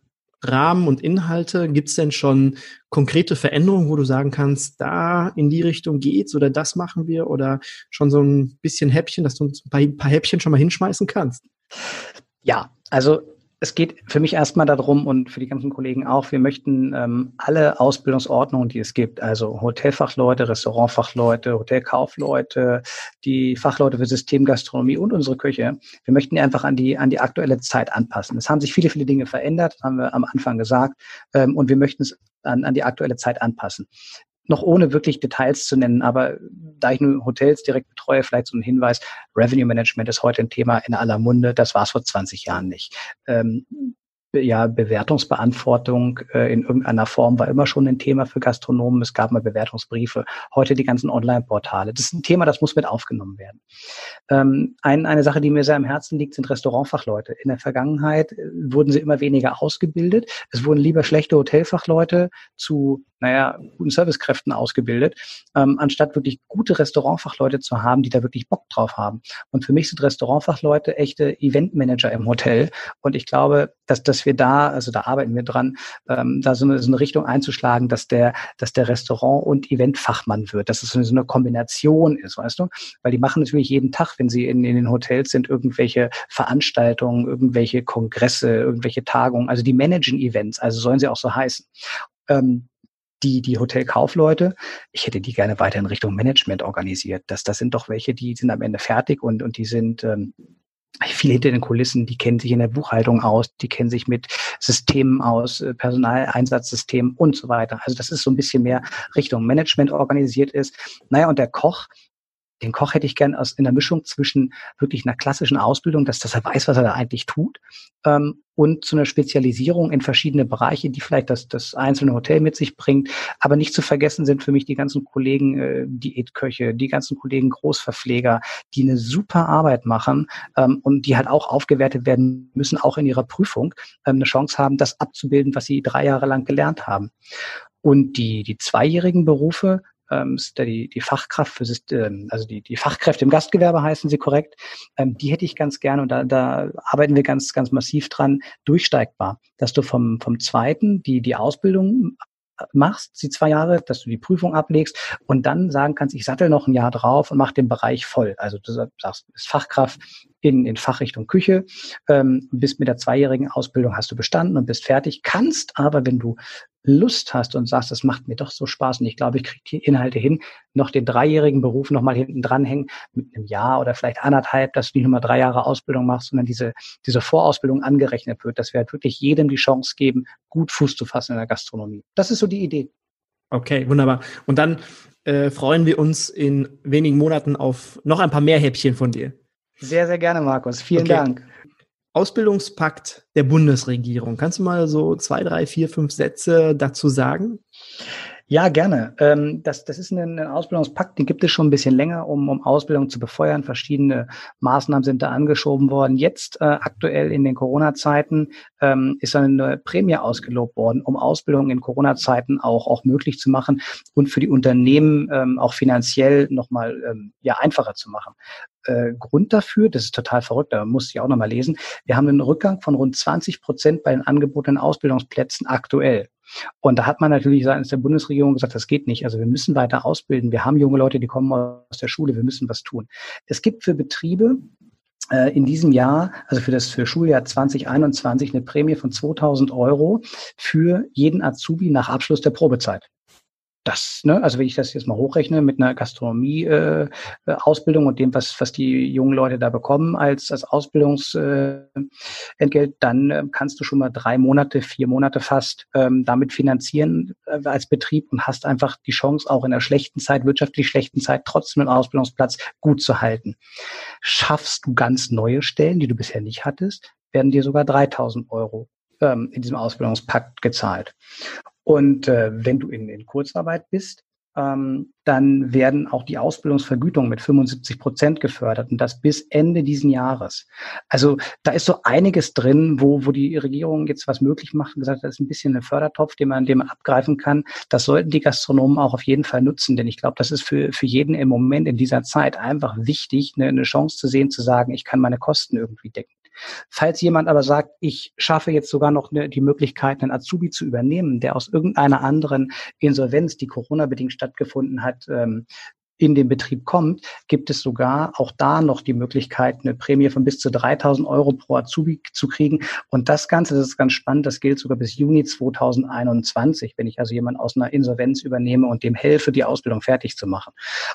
Rahmen und Inhalte? Gibt es denn schon konkrete Veränderungen, wo du sagen kannst, da in die Richtung geht's oder das machen wir oder schon so ein bisschen Häppchen, dass du ein paar Häppchen schon mal hinschmeißen kannst? Ja, also es geht für mich erstmal darum und für die ganzen Kollegen auch, wir möchten ähm, alle Ausbildungsordnungen, die es gibt, also Hotelfachleute, Restaurantfachleute, Hotelkaufleute, die Fachleute für Systemgastronomie und unsere Küche, wir möchten die einfach an die, an die aktuelle Zeit anpassen. Es haben sich viele, viele Dinge verändert, haben wir am Anfang gesagt, ähm, und wir möchten es an, an die aktuelle Zeit anpassen noch ohne wirklich Details zu nennen, aber da ich nur Hotels direkt betreue, vielleicht so ein Hinweis, Revenue Management ist heute ein Thema in aller Munde, das war es vor 20 Jahren nicht. Ähm, ja, Bewertungsbeantwortung äh, in irgendeiner Form war immer schon ein Thema für Gastronomen. Es gab mal Bewertungsbriefe. Heute die ganzen Online-Portale. Das ist ein Thema, das muss mit aufgenommen werden. Ähm, ein, eine Sache, die mir sehr am Herzen liegt, sind Restaurantfachleute. In der Vergangenheit äh, wurden sie immer weniger ausgebildet. Es wurden lieber schlechte Hotelfachleute zu naja, guten Servicekräften ausgebildet, ähm, anstatt wirklich gute Restaurantfachleute zu haben, die da wirklich Bock drauf haben. Und für mich sind Restaurantfachleute echte Eventmanager im Hotel. Und ich glaube, dass, wir da, also da arbeiten wir dran, ähm, da so eine, so eine Richtung einzuschlagen, dass der, dass der Restaurant- und Eventfachmann wird, dass es so eine, so eine Kombination ist, weißt du? Weil die machen natürlich jeden Tag, wenn sie in, in den Hotels sind, irgendwelche Veranstaltungen, irgendwelche Kongresse, irgendwelche Tagungen, also die managen Events, also sollen sie auch so heißen. Ähm, die, die Hotelkaufleute, ich hätte die gerne weiter in Richtung Management organisiert. Das, das sind doch welche, die sind am Ende fertig und, und die sind ähm, viel hinter den Kulissen, die kennen sich in der Buchhaltung aus, die kennen sich mit Systemen aus, äh, Personaleinsatzsystemen und so weiter. Also das ist so ein bisschen mehr Richtung Management organisiert ist. Naja, und der Koch, den Koch hätte ich gern aus in der Mischung zwischen wirklich einer klassischen Ausbildung, dass, dass er weiß, was er da eigentlich tut, ähm, und zu einer Spezialisierung in verschiedene Bereiche, die vielleicht das, das einzelne Hotel mit sich bringt. Aber nicht zu vergessen sind für mich die ganzen Kollegen äh, Diätköche, die ganzen Kollegen Großverpfleger, die eine super Arbeit machen ähm, und die halt auch aufgewertet werden müssen, auch in ihrer Prüfung, ähm, eine Chance haben, das abzubilden, was sie drei Jahre lang gelernt haben. Und die, die zweijährigen Berufe ähm, die, die Fachkraft für System, also die, die Fachkräfte im Gastgewerbe heißen sie korrekt, ähm, die hätte ich ganz gerne und da, da arbeiten wir ganz, ganz massiv dran, durchsteigbar, dass du vom, vom zweiten die, die Ausbildung machst, die zwei Jahre, dass du die Prüfung ablegst und dann sagen kannst, ich sattel noch ein Jahr drauf und mach den Bereich voll. Also du sagst, bist Fachkraft in, in Fachrichtung Küche, ähm, bist mit der zweijährigen Ausbildung hast du bestanden und bist fertig, kannst aber, wenn du Lust hast und sagst, das macht mir doch so Spaß und ich glaube, ich kriege die Inhalte hin, noch den dreijährigen Beruf nochmal hinten dranhängen mit einem Jahr oder vielleicht anderthalb, dass du nicht nur mal drei Jahre Ausbildung machst, sondern diese, diese Vorausbildung angerechnet wird, dass wir halt wirklich jedem die Chance geben, gut Fuß zu fassen in der Gastronomie. Das ist so die Idee. Okay, wunderbar. Und dann äh, freuen wir uns in wenigen Monaten auf noch ein paar mehr Häppchen von dir. Sehr, sehr gerne, Markus. Vielen okay. Dank. Ausbildungspakt der Bundesregierung. Kannst du mal so zwei, drei, vier, fünf Sätze dazu sagen? Ja, gerne. Ähm, das, das ist ein, Ausbildungspakt, den gibt es schon ein bisschen länger, um, um Ausbildung zu befeuern. Verschiedene Maßnahmen sind da angeschoben worden. Jetzt äh, aktuell in den Corona-Zeiten ähm, ist eine Prämie ausgelobt worden, um Ausbildung in Corona-Zeiten auch, auch möglich zu machen und für die Unternehmen ähm, auch finanziell nochmal ähm, ja, einfacher zu machen. Äh, Grund dafür, das ist total verrückt, da muss ich auch nochmal lesen, wir haben einen Rückgang von rund 20 Prozent bei den angebotenen Ausbildungsplätzen aktuell. Und da hat man natürlich seitens der Bundesregierung gesagt, das geht nicht. Also wir müssen weiter ausbilden. Wir haben junge Leute, die kommen aus der Schule. Wir müssen was tun. Es gibt für Betriebe äh, in diesem Jahr, also für das für Schuljahr 2021, eine Prämie von 2000 Euro für jeden Azubi nach Abschluss der Probezeit das, ne, also wenn ich das jetzt mal hochrechne mit einer Gastronomie-Ausbildung äh, und dem, was, was die jungen Leute da bekommen als, als Ausbildungsentgelt, äh, dann äh, kannst du schon mal drei Monate, vier Monate fast ähm, damit finanzieren äh, als Betrieb und hast einfach die Chance, auch in der schlechten Zeit, wirtschaftlich schlechten Zeit, trotzdem einen Ausbildungsplatz gut zu halten. Schaffst du ganz neue Stellen, die du bisher nicht hattest, werden dir sogar 3000 Euro ähm, in diesem Ausbildungspakt gezahlt. Und äh, wenn du in, in Kurzarbeit bist, ähm, dann werden auch die Ausbildungsvergütungen mit 75 Prozent gefördert und das bis Ende diesen Jahres. Also da ist so einiges drin, wo, wo die Regierung jetzt was möglich macht und gesagt hat, das ist ein bisschen ein Fördertopf, den man, den man abgreifen kann. Das sollten die Gastronomen auch auf jeden Fall nutzen, denn ich glaube, das ist für, für jeden im Moment in dieser Zeit einfach wichtig, eine, eine Chance zu sehen, zu sagen, ich kann meine Kosten irgendwie decken. Falls jemand aber sagt, ich schaffe jetzt sogar noch eine, die Möglichkeit, einen Azubi zu übernehmen, der aus irgendeiner anderen Insolvenz, die Corona-bedingt stattgefunden hat, ähm, in den Betrieb kommt, gibt es sogar auch da noch die Möglichkeit, eine Prämie von bis zu 3000 Euro pro Azubi zu kriegen. Und das Ganze, das ist ganz spannend, das gilt sogar bis Juni 2021, wenn ich also jemanden aus einer Insolvenz übernehme und dem helfe, die Ausbildung fertig zu machen.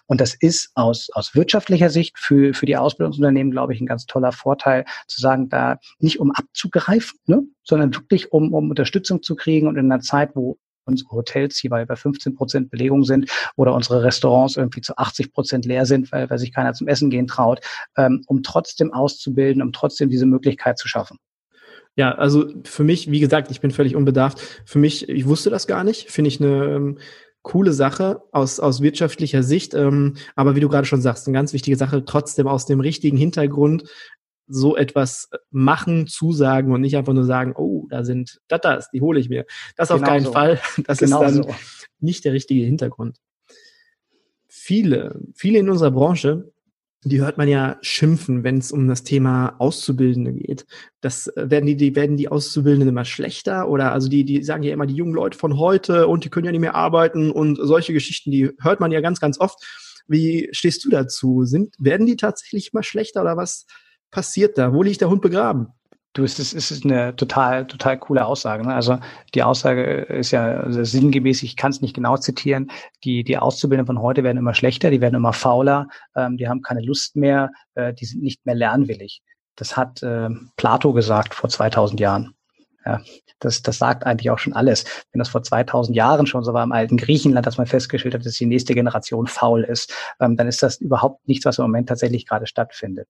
Und das ist aus, aus wirtschaftlicher Sicht für, für die Ausbildungsunternehmen, glaube ich, ein ganz toller Vorteil, zu sagen, da nicht um abzugreifen, ne, sondern wirklich um, um Unterstützung zu kriegen und in einer Zeit, wo unsere Hotels hier bei, bei 15 Prozent Belegung sind oder unsere Restaurants irgendwie zu 80 Prozent leer sind, weil, weil sich keiner zum Essen gehen traut, ähm, um trotzdem auszubilden, um trotzdem diese Möglichkeit zu schaffen. Ja, also für mich, wie gesagt, ich bin völlig unbedarft. Für mich, ich wusste das gar nicht, finde ich eine ähm, coole Sache aus, aus wirtschaftlicher Sicht. Ähm, aber wie du gerade schon sagst, eine ganz wichtige Sache, trotzdem aus dem richtigen Hintergrund so etwas machen, zusagen und nicht einfach nur sagen, oh, da sind Datas, die hole ich mir. Das genau auf keinen so. Fall. [laughs] Das genau ist dann so. nicht der richtige Hintergrund. Viele, viele in unserer Branche, die hört man ja schimpfen, wenn es um das Thema Auszubildende geht. Das äh, werden die, die werden die Auszubildenden immer schlechter oder also die, die sagen ja immer die jungen Leute von heute und die können ja nicht mehr arbeiten und solche Geschichten, die hört man ja ganz, ganz oft. Wie stehst du dazu? Sind, werden die tatsächlich immer schlechter oder was? passiert da? Wo liegt der Hund begraben? Du, es ist, es ist eine total, total coole Aussage. Ne? Also die Aussage ist ja sinngemäß, ich kann es nicht genau zitieren, die, die Auszubildenden von heute werden immer schlechter, die werden immer fauler, ähm, die haben keine Lust mehr, äh, die sind nicht mehr lernwillig. Das hat äh, Plato gesagt vor 2000 Jahren. Ja, das, das sagt eigentlich auch schon alles. Wenn das vor 2000 Jahren schon so war im alten Griechenland, dass man festgestellt hat, dass die nächste Generation faul ist, ähm, dann ist das überhaupt nichts, was im Moment tatsächlich gerade stattfindet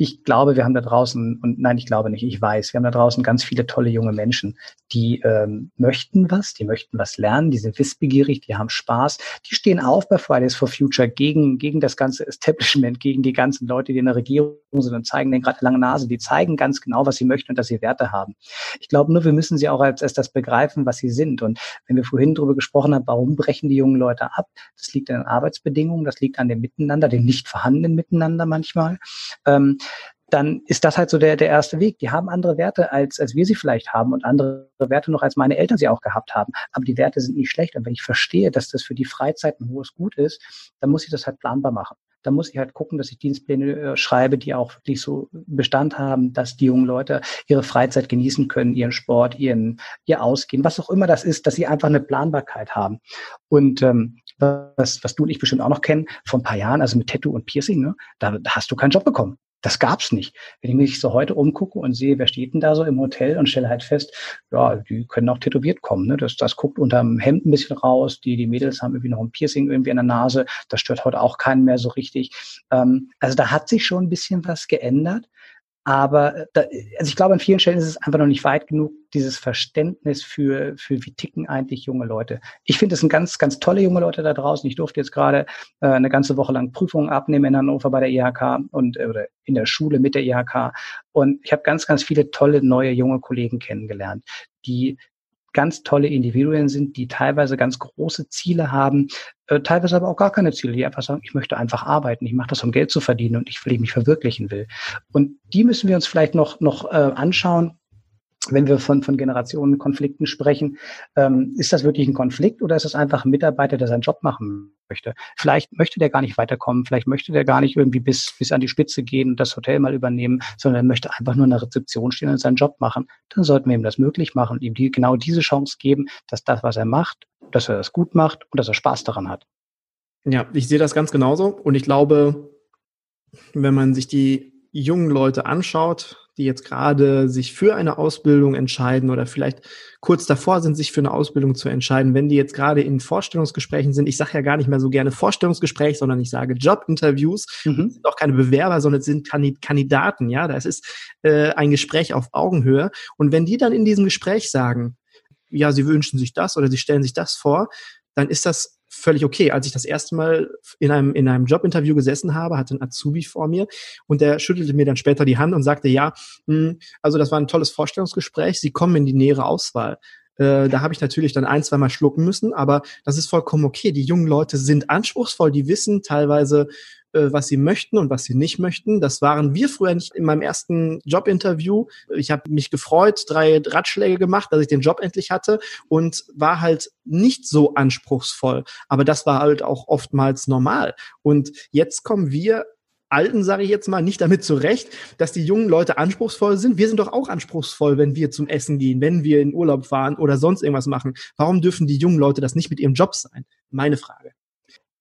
ich glaube, wir haben da draußen, und nein, ich glaube nicht, ich weiß, wir haben da draußen ganz viele tolle junge Menschen, die ähm, möchten was, die möchten was lernen, die sind wissbegierig, die haben Spaß, die stehen auf bei Fridays for Future gegen, gegen das ganze Establishment, gegen die ganzen Leute, die in der Regierung sind und zeigen denen gerade lange Nase, die zeigen ganz genau, was sie möchten und dass sie Werte haben. Ich glaube nur, wir müssen sie auch als, als das begreifen, was sie sind. Und wenn wir vorhin darüber gesprochen haben, warum brechen die jungen Leute ab, das liegt an den Arbeitsbedingungen, das liegt an dem Miteinander, dem nicht vorhandenen Miteinander manchmal. Ähm, dann ist das halt so der, der erste Weg. Die haben andere Werte, als, als wir sie vielleicht haben und andere Werte noch, als meine Eltern sie auch gehabt haben. Aber die Werte sind nicht schlecht. Und wenn ich verstehe, dass das für die Freizeit ein hohes Gut ist, dann muss ich das halt planbar machen. Dann muss ich halt gucken, dass ich Dienstpläne äh, schreibe, die auch wirklich so Bestand haben, dass die jungen Leute ihre Freizeit genießen können, ihren Sport, ihren, ihr Ausgehen, was auch immer das ist, dass sie einfach eine Planbarkeit haben. Und ähm, was, was du und ich bestimmt auch noch kennen, vor ein paar Jahren, also mit Tattoo und Piercing, ne, da, da hast du keinen Job bekommen. Das gab's nicht. Wenn ich mich so heute umgucke und sehe, wer steht denn da so im Hotel und stelle halt fest, ja, die können auch tätowiert kommen. Ne? Das, das guckt unterm Hemd ein bisschen raus. Die, die Mädels haben irgendwie noch ein Piercing irgendwie an der Nase. Das stört heute auch keinen mehr so richtig. Ähm, also da hat sich schon ein bisschen was geändert. Aber äh, da, also ich glaube, an vielen Stellen ist es einfach noch nicht weit genug, dieses Verständnis für, für wie ticken eigentlich junge Leute. Ich finde, es sind ganz, ganz tolle junge Leute da draußen. Ich durfte jetzt gerade äh, eine ganze Woche lang Prüfungen abnehmen in Hannover bei der IHK und äh, oder in der Schule mit der IHK. Und ich habe ganz, ganz viele tolle neue junge Kollegen kennengelernt, die ganz tolle Individuen sind, die teilweise ganz große Ziele haben, äh, teilweise aber auch gar keine Ziele, die einfach sagen, ich möchte einfach arbeiten, ich mache das, um Geld zu verdienen und ich will, ich mich verwirklichen will. Und die müssen wir uns vielleicht noch, noch äh, anschauen, wenn wir von, von Generationenkonflikten sprechen, ähm, ist das wirklich ein Konflikt oder ist es einfach ein Mitarbeiter, der seinen Job machen möchte? Vielleicht möchte der gar nicht weiterkommen, vielleicht möchte der gar nicht irgendwie bis, bis an die Spitze gehen und das Hotel mal übernehmen, sondern er möchte einfach nur in der Rezeption stehen und seinen Job machen. Dann sollten wir ihm das möglich machen und ihm die, genau diese Chance geben, dass das, was er macht, dass er das gut macht und dass er Spaß daran hat. Ja, ich sehe das ganz genauso und ich glaube, wenn man sich die jungen Leute anschaut, die jetzt gerade sich für eine Ausbildung entscheiden oder vielleicht kurz davor sind, sich für eine Ausbildung zu entscheiden, wenn die jetzt gerade in Vorstellungsgesprächen sind, ich sage ja gar nicht mehr so gerne Vorstellungsgespräch, sondern ich sage Jobinterviews, mhm. sind auch keine Bewerber, sondern es sind Kandidaten, ja, das ist äh, ein Gespräch auf Augenhöhe. Und wenn die dann in diesem Gespräch sagen, ja, sie wünschen sich das oder sie stellen sich das vor, dann ist das völlig okay. Als ich das erste Mal in einem, in einem Jobinterview gesessen habe, hatte ein Azubi vor mir und der schüttelte mir dann später die Hand und sagte, ja, mh, hm, also das war ein tolles Vorstellungsgespräch, Sie kommen in die nähere Auswahl. Äh, da habe ich natürlich dann ein, zweimal schlucken müssen, aber das ist vollkommen okay. Die jungen Leute sind anspruchsvoll, die wissen teilweise, was sie möchten und was sie nicht möchten. Das waren wir früher nicht in meinem ersten Jobinterview. Ich habe mich gefreut, drei Ratschläge gemacht, dass ich den Job endlich hatte und war halt nicht so anspruchsvoll. Aber das war halt auch oftmals normal. Und jetzt kommen wir Alten, sage ich jetzt mal, nicht damit zurecht, dass die jungen Leute anspruchsvoll sind. Wir sind doch auch anspruchsvoll, wenn wir zum Essen gehen, wenn wir in Urlaub fahren oder sonst irgendwas machen. Warum dürfen die jungen Leute das nicht mit ihrem Job sein? Meine Frage.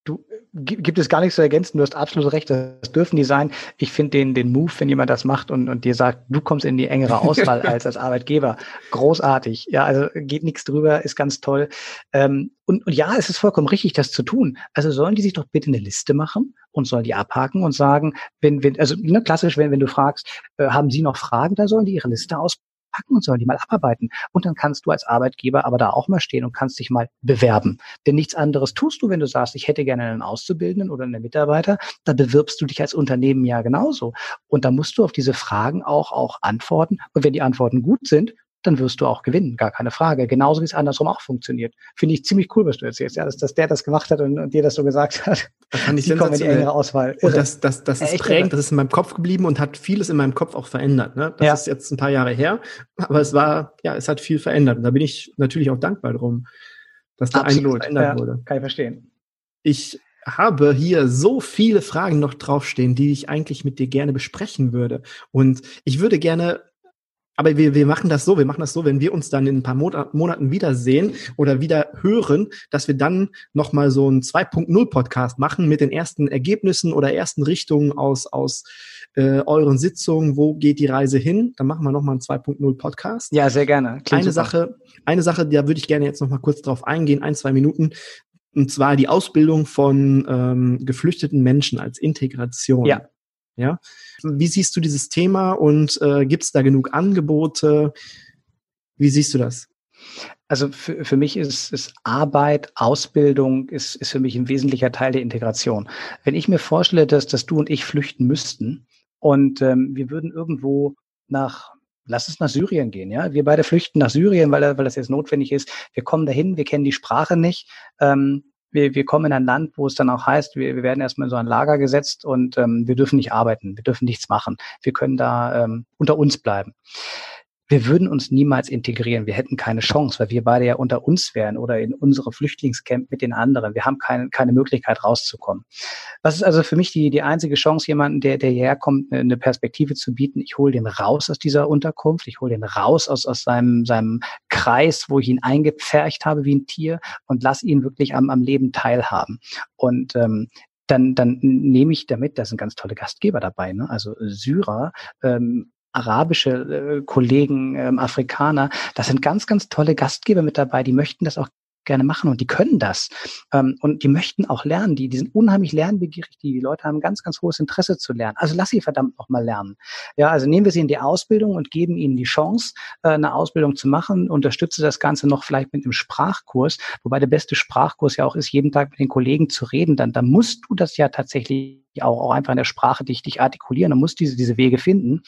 Du, gibt es gar nichts zu ergänzen. Du hast absolut recht. Das dürfen die sein. Ich finde den, den Move, wenn jemand das macht und, und dir sagt, du kommst in die engere [laughs] Auswahl als als Arbeitgeber, großartig. Ja, also geht nichts drüber, ist ganz toll. Ähm, und, und ja, es ist vollkommen richtig, das zu tun. Also sollen die sich doch bitte eine Liste machen und sollen die abhaken und sagen, wenn, wenn, also ne, klassisch, wenn, wenn du fragst, äh, haben sie noch Fragen, da sollen die ihre Liste aus packen und sollen die mal abarbeiten. Und dann kannst du als Arbeitgeber aber da auch mal stehen und kannst dich mal bewerben. Denn nichts anderes tust du, wenn du sagst, ich hätte gerne einen Auszubildenden oder einen Mitarbeiter, dann bewirbst du dich als Unternehmen ja genauso. Und da musst du auf diese Fragen auch, auch antworten. Und wenn die Antworten gut sind, dann wirst du auch gewinnen, gar keine Frage. Genauso wie es andersrum auch funktioniert. Finde ich ziemlich cool, was du erzählst, ja, dass, dass der das gemacht hat und, und dir das so gesagt hat. Das fand ich die kommen in die engere Auswahl. Und das, das, das ist prägend, das ist in meinem Kopf geblieben und hat vieles in meinem Kopf auch verändert. Ne? Das ja. ist jetzt ein paar Jahre her, aber es war, ja, es hat viel verändert. Und da bin ich natürlich auch dankbar drum, dass da Absolut. einiges verändert ja, wurde. Kann ich verstehen. Ich habe hier so viele Fragen noch draufstehen, die ich eigentlich mit dir gerne besprechen würde. Und ich würde gerne aber wir, wir machen das so, wir machen das so, wenn wir uns dann in ein paar Monaten wiedersehen oder wieder hören, dass wir dann nochmal so einen 2.0 Podcast machen mit den ersten Ergebnissen oder ersten Richtungen aus, aus äh, euren Sitzungen. Wo geht die Reise hin? Dann machen wir nochmal einen 2.0 Podcast. Ja, sehr gerne. Klingt eine super. Sache, eine Sache, da würde ich gerne jetzt nochmal kurz drauf eingehen, ein, zwei Minuten. Und zwar die Ausbildung von ähm, geflüchteten Menschen als Integration. Ja. Ja. Wie siehst du dieses Thema und äh, gibt es da genug Angebote? Wie siehst du das? Also für, für mich ist, ist Arbeit, Ausbildung ist, ist für mich ein wesentlicher Teil der Integration. Wenn ich mir vorstelle, dass, dass du und ich flüchten müssten und ähm, wir würden irgendwo nach lass es nach Syrien gehen, ja. Wir beide flüchten nach Syrien, weil, weil das jetzt notwendig ist. Wir kommen dahin, wir kennen die Sprache nicht. Ähm, wir, wir kommen in ein Land, wo es dann auch heißt, wir, wir werden erstmal in so ein Lager gesetzt und ähm, wir dürfen nicht arbeiten, wir dürfen nichts machen. Wir können da ähm, unter uns bleiben wir würden uns niemals integrieren. Wir hätten keine Chance, weil wir beide ja unter uns wären oder in unserem Flüchtlingscamp mit den anderen. Wir haben keine, keine Möglichkeit rauszukommen. Was ist also für mich die, die einzige Chance, jemanden, der, der hierher kommt, eine Perspektive zu bieten? Ich hole den raus aus dieser Unterkunft, ich hole den raus aus, aus seinem, seinem Kreis, wo ich ihn eingepfercht habe wie ein Tier und lass ihn wirklich am, am Leben teilhaben. Und ähm, dann, dann nehme ich damit, da sind ganz tolle Gastgeber dabei, ne? also Syrer, ähm, arabische äh, Kollegen, ähm, Afrikaner. Das sind ganz, ganz tolle Gastgeber mit dabei, die möchten das auch gerne machen und die können das. Ähm, und die möchten auch lernen, die, die sind unheimlich lernbegierig, die, Leute haben ganz, ganz hohes Interesse zu lernen. Also lass sie verdammt noch mal lernen. Ja, also nehmen wir sie in die Ausbildung und geben ihnen die Chance, äh, eine Ausbildung zu machen, unterstütze das Ganze noch vielleicht mit einem Sprachkurs, wobei der beste Sprachkurs ja auch ist, jeden Tag mit den Kollegen zu reden, dann, dann musst du das ja tatsächlich auch, auch einfach in der Sprache dich, dich artikulieren, dann musst diese, diese Wege finden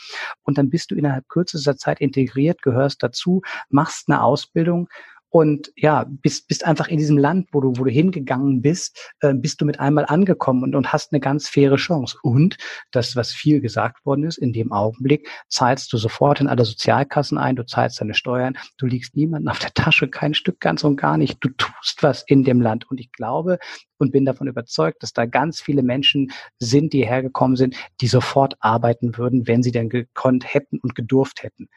und dann bist du innerhalb kürzester Zeit integriert, gehörst dazu, machst eine Ausbildung und ja, bist, bist einfach in diesem Land, wo du, wo du hingegangen bist, äh, bist du mit einmal angekommen und, und hast eine ganz faire Chance. Und das, was viel gesagt worden ist, in dem Augenblick zahlst du sofort in alle Sozialkassen ein, du zahlst deine Steuern, du liegst niemanden auf der Tasche, kein Stück ganz und gar nicht. Du tust was in dem Land. Und ich glaube und bin davon überzeugt, dass da ganz viele Menschen sind, die hergekommen sind, die sofort arbeiten würden, wenn sie denn gekonnt hätten und gedurft hätten.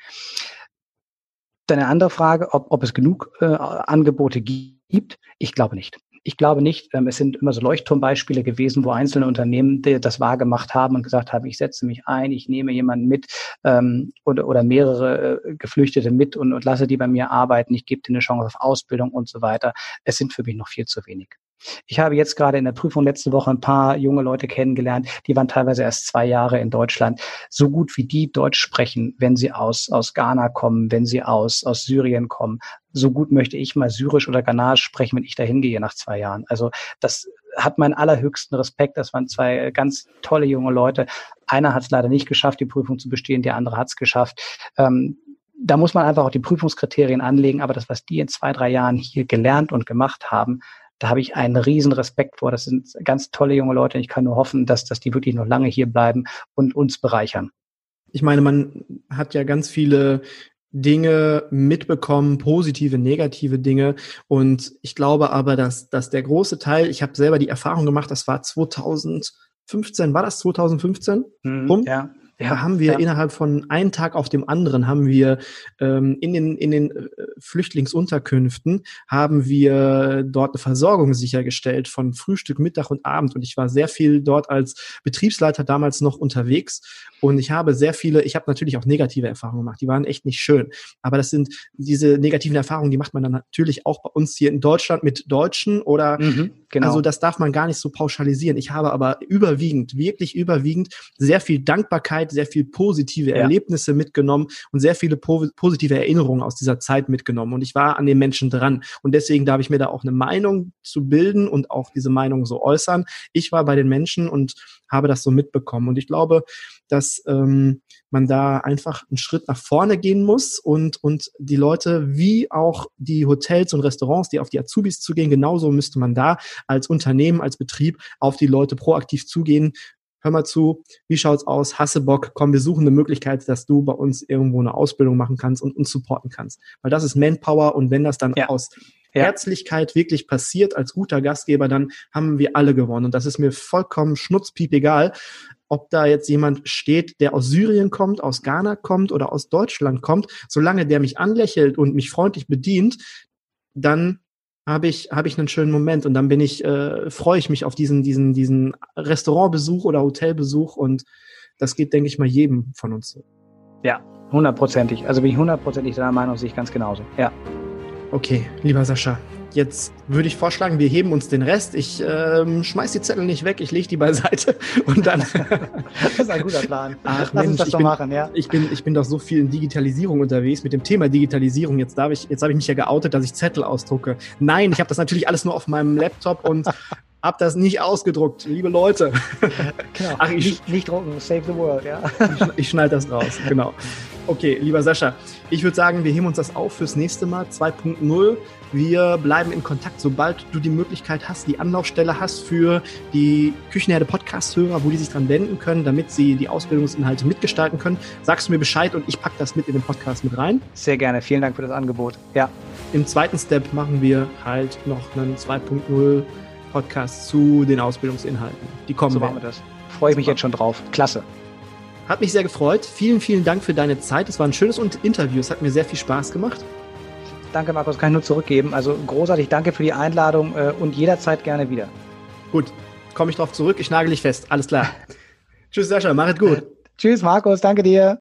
Dann eine andere Frage, ob, ob es genug äh, Angebote gibt. Ich glaube nicht. Ich glaube nicht. Ähm, es sind immer so Leuchtturmbeispiele gewesen, wo einzelne Unternehmen das wahrgemacht haben und gesagt haben, ich setze mich ein, ich nehme jemanden mit ähm, oder, oder mehrere äh, Geflüchtete mit und, und lasse die bei mir arbeiten. Ich gebe denen eine Chance auf Ausbildung und so weiter. Es sind für mich noch viel zu wenig. Ich habe jetzt gerade in der Prüfung letzte Woche ein paar junge Leute kennengelernt, die waren teilweise erst zwei Jahre in Deutschland. So gut wie die Deutsch sprechen, wenn sie aus, aus Ghana kommen, wenn sie aus, aus Syrien kommen. So gut möchte ich mal Syrisch oder Ghanaisch sprechen, wenn ich da hingehe nach zwei Jahren. Also das hat meinen allerhöchsten Respekt. Das waren zwei ganz tolle junge Leute. Einer hat es leider nicht geschafft, die Prüfung zu bestehen, der andere hat es geschafft. Ähm, da muss man einfach auch die Prüfungskriterien anlegen, aber das, was die in zwei, drei Jahren hier gelernt und gemacht haben, da habe ich einen riesen Respekt vor. Das sind ganz tolle junge Leute. Ich kann nur hoffen, dass, dass die wirklich noch lange hier bleiben und uns bereichern. Ich meine, man hat ja ganz viele Dinge mitbekommen, positive, negative Dinge. Und ich glaube aber, dass, dass der große Teil, ich habe selber die Erfahrung gemacht, das war 2015, war das 2015? Hm, ja. Ja, haben wir ja. innerhalb von einem Tag auf dem anderen haben wir ähm, in den in den äh, Flüchtlingsunterkünften haben wir dort eine Versorgung sichergestellt von Frühstück, Mittag und Abend und ich war sehr viel dort als Betriebsleiter damals noch unterwegs und ich habe sehr viele, ich habe natürlich auch negative Erfahrungen gemacht, die waren echt nicht schön, aber das sind diese negativen Erfahrungen, die macht man dann natürlich auch bei uns hier in Deutschland mit Deutschen oder mhm, genau. also das darf man gar nicht so pauschalisieren. Ich habe aber überwiegend, wirklich überwiegend sehr viel Dankbarkeit sehr viel positive ja. Erlebnisse mitgenommen und sehr viele po positive Erinnerungen aus dieser Zeit mitgenommen. Und ich war an den Menschen dran. Und deswegen darf ich mir da auch eine Meinung zu bilden und auch diese Meinung so äußern. Ich war bei den Menschen und habe das so mitbekommen. Und ich glaube, dass ähm, man da einfach einen Schritt nach vorne gehen muss und, und die Leute wie auch die Hotels und Restaurants, die auf die Azubis zugehen, genauso müsste man da als Unternehmen, als Betrieb auf die Leute proaktiv zugehen, hör mal zu, wie schaut's aus, hasse Bock, komm, wir suchen eine Möglichkeit, dass du bei uns irgendwo eine Ausbildung machen kannst und uns supporten kannst. Weil das ist Manpower und wenn das dann ja. aus Herzlichkeit wirklich passiert als guter Gastgeber, dann haben wir alle gewonnen. Und das ist mir vollkommen schnutzpiep egal, ob da jetzt jemand steht, der aus Syrien kommt, aus Ghana kommt oder aus Deutschland kommt. Solange der mich anlächelt und mich freundlich bedient, dann habe ich, habe ich einen schönen Moment und dann bin ich, äh, freue ich mich auf diesen, diesen, diesen Restaurantbesuch oder Hotelbesuch und das geht, denke ich mal, jedem von uns so. Ja, hundertprozentig. Also bin ich hundertprozentig deiner Meinung, sehe ich ganz genauso. Ja. Okay, lieber Sascha, Jetzt würde ich vorschlagen, wir heben uns den Rest. Ich ähm, schmeiß die Zettel nicht weg, ich lege die beiseite [laughs] und dann. das ist ein guter Plan. Ach, Lass Mensch, uns das bin, machen, ja. ich, bin, ich bin doch so viel in Digitalisierung unterwegs mit dem Thema Digitalisierung. Jetzt darf ich, jetzt habe ich mich ja geoutet, dass ich Zettel ausdrucke. Nein, ich habe das natürlich alles nur auf meinem Laptop und habe das nicht ausgedruckt, liebe Leute. [laughs] Genau. Ach, ich, nicht, nicht drucken, save the world, ja. [laughs] ich, ich schneide das raus, genau. Okay, lieber Sascha, ich würde sagen, wir heben uns das auf fürs nächste Mal, 2.0. Wir bleiben in Kontakt, sobald du die Möglichkeit hast, die Anlaufstelle hast für die Küchenherde Podcast-Hörer, wo die sich dran wenden können, damit sie die Ausbildungsinhalte mitgestalten können. Sagst du mir Bescheid und ich packe das mit in den Podcast mit rein. Sehr gerne, vielen Dank für das Angebot. Ja. Im zweiten Step machen wir halt noch einen 2.0 Podcast zu den Ausbildungsinhalten. Die kommen. So machen wir das. Freue ich mich jetzt schon drauf. Klasse. Hat mich sehr gefreut. Vielen, vielen Dank für deine Zeit. Es war ein schönes Interview. Es hat mir sehr viel Spaß gemacht. Danke, Markus. Kann ich nur zurückgeben. Also großartig. Danke für die Einladung äh, und jederzeit gerne wieder. Gut. Komme ich drauf zurück. Ich nagel dich fest. Alles klar. [laughs] Tschüss, Sascha. Mach es gut. Tschüss, Markus. Danke dir.